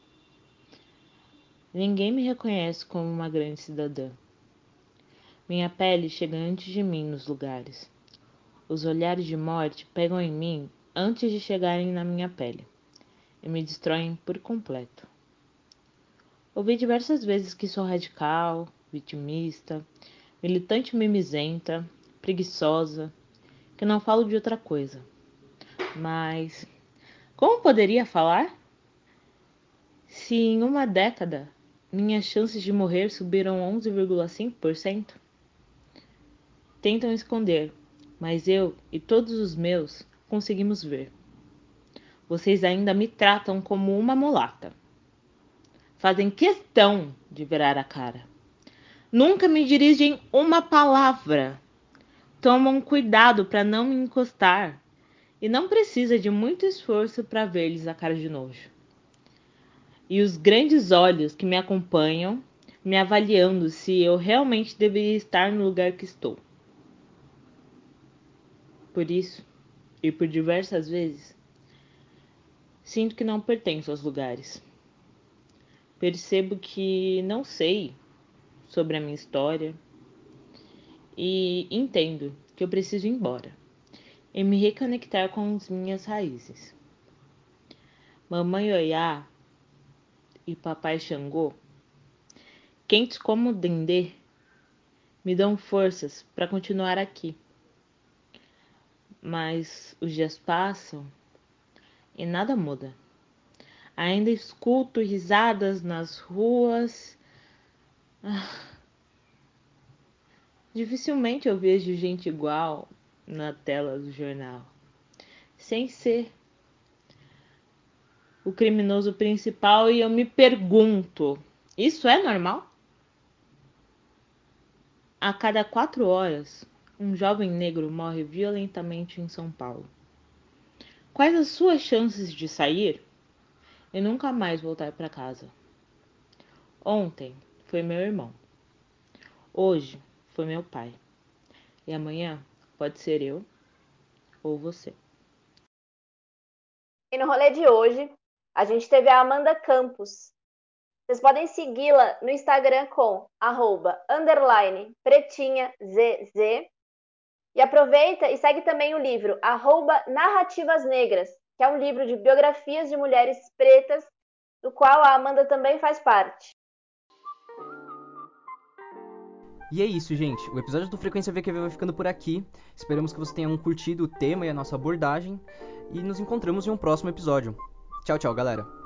ninguém me reconhece como uma grande cidadã. Minha pele chega antes de mim nos lugares. Os olhares de morte pegam em mim antes de chegarem na minha pele e me destroem por completo. Ouvi diversas vezes que sou radical, vitimista, militante mimizenta, preguiçosa, que não falo de outra coisa. Mas como poderia falar? Se em uma década minhas chances de morrer subiram 11,5%? Tentam esconder, mas eu e todos os meus conseguimos ver. Vocês ainda me tratam como uma mulata. Fazem questão de virar a cara. Nunca me dirigem uma palavra. Tomam cuidado para não me encostar. E não precisa de muito esforço para ver-lhes a cara de nojo. E os grandes olhos que me acompanham, me avaliando se eu realmente deveria estar no lugar que estou. Por isso, e por diversas vezes, sinto que não pertenço aos lugares. Percebo que não sei sobre a minha história e entendo que eu preciso ir embora e me reconectar com as minhas raízes. Mamãe Oiá e Papai Xangô, quentes como dendê, me dão forças para continuar aqui mas os dias passam e nada muda. Ainda escuto risadas nas ruas. Ah. Dificilmente eu vejo gente igual na tela do jornal, sem ser o criminoso principal, e eu me pergunto: isso é normal? A cada quatro horas, um jovem negro morre violentamente em São Paulo. Quais as suas chances de sair e nunca mais voltar para casa? Ontem foi meu irmão. Hoje foi meu pai. E amanhã pode ser eu ou você. E no rolê de hoje, a gente teve a Amanda Campos. Vocês podem segui-la no Instagram com arroba, pretinhazz. E aproveita e segue também o livro Narrativas Negras, que é um livro de biografias de mulheres pretas, do qual a Amanda também faz parte. E é isso, gente. O episódio do Frequência VQV vai ficando por aqui. Esperamos que vocês tenham curtido o tema e a nossa abordagem. E nos encontramos em um próximo episódio. Tchau, tchau, galera.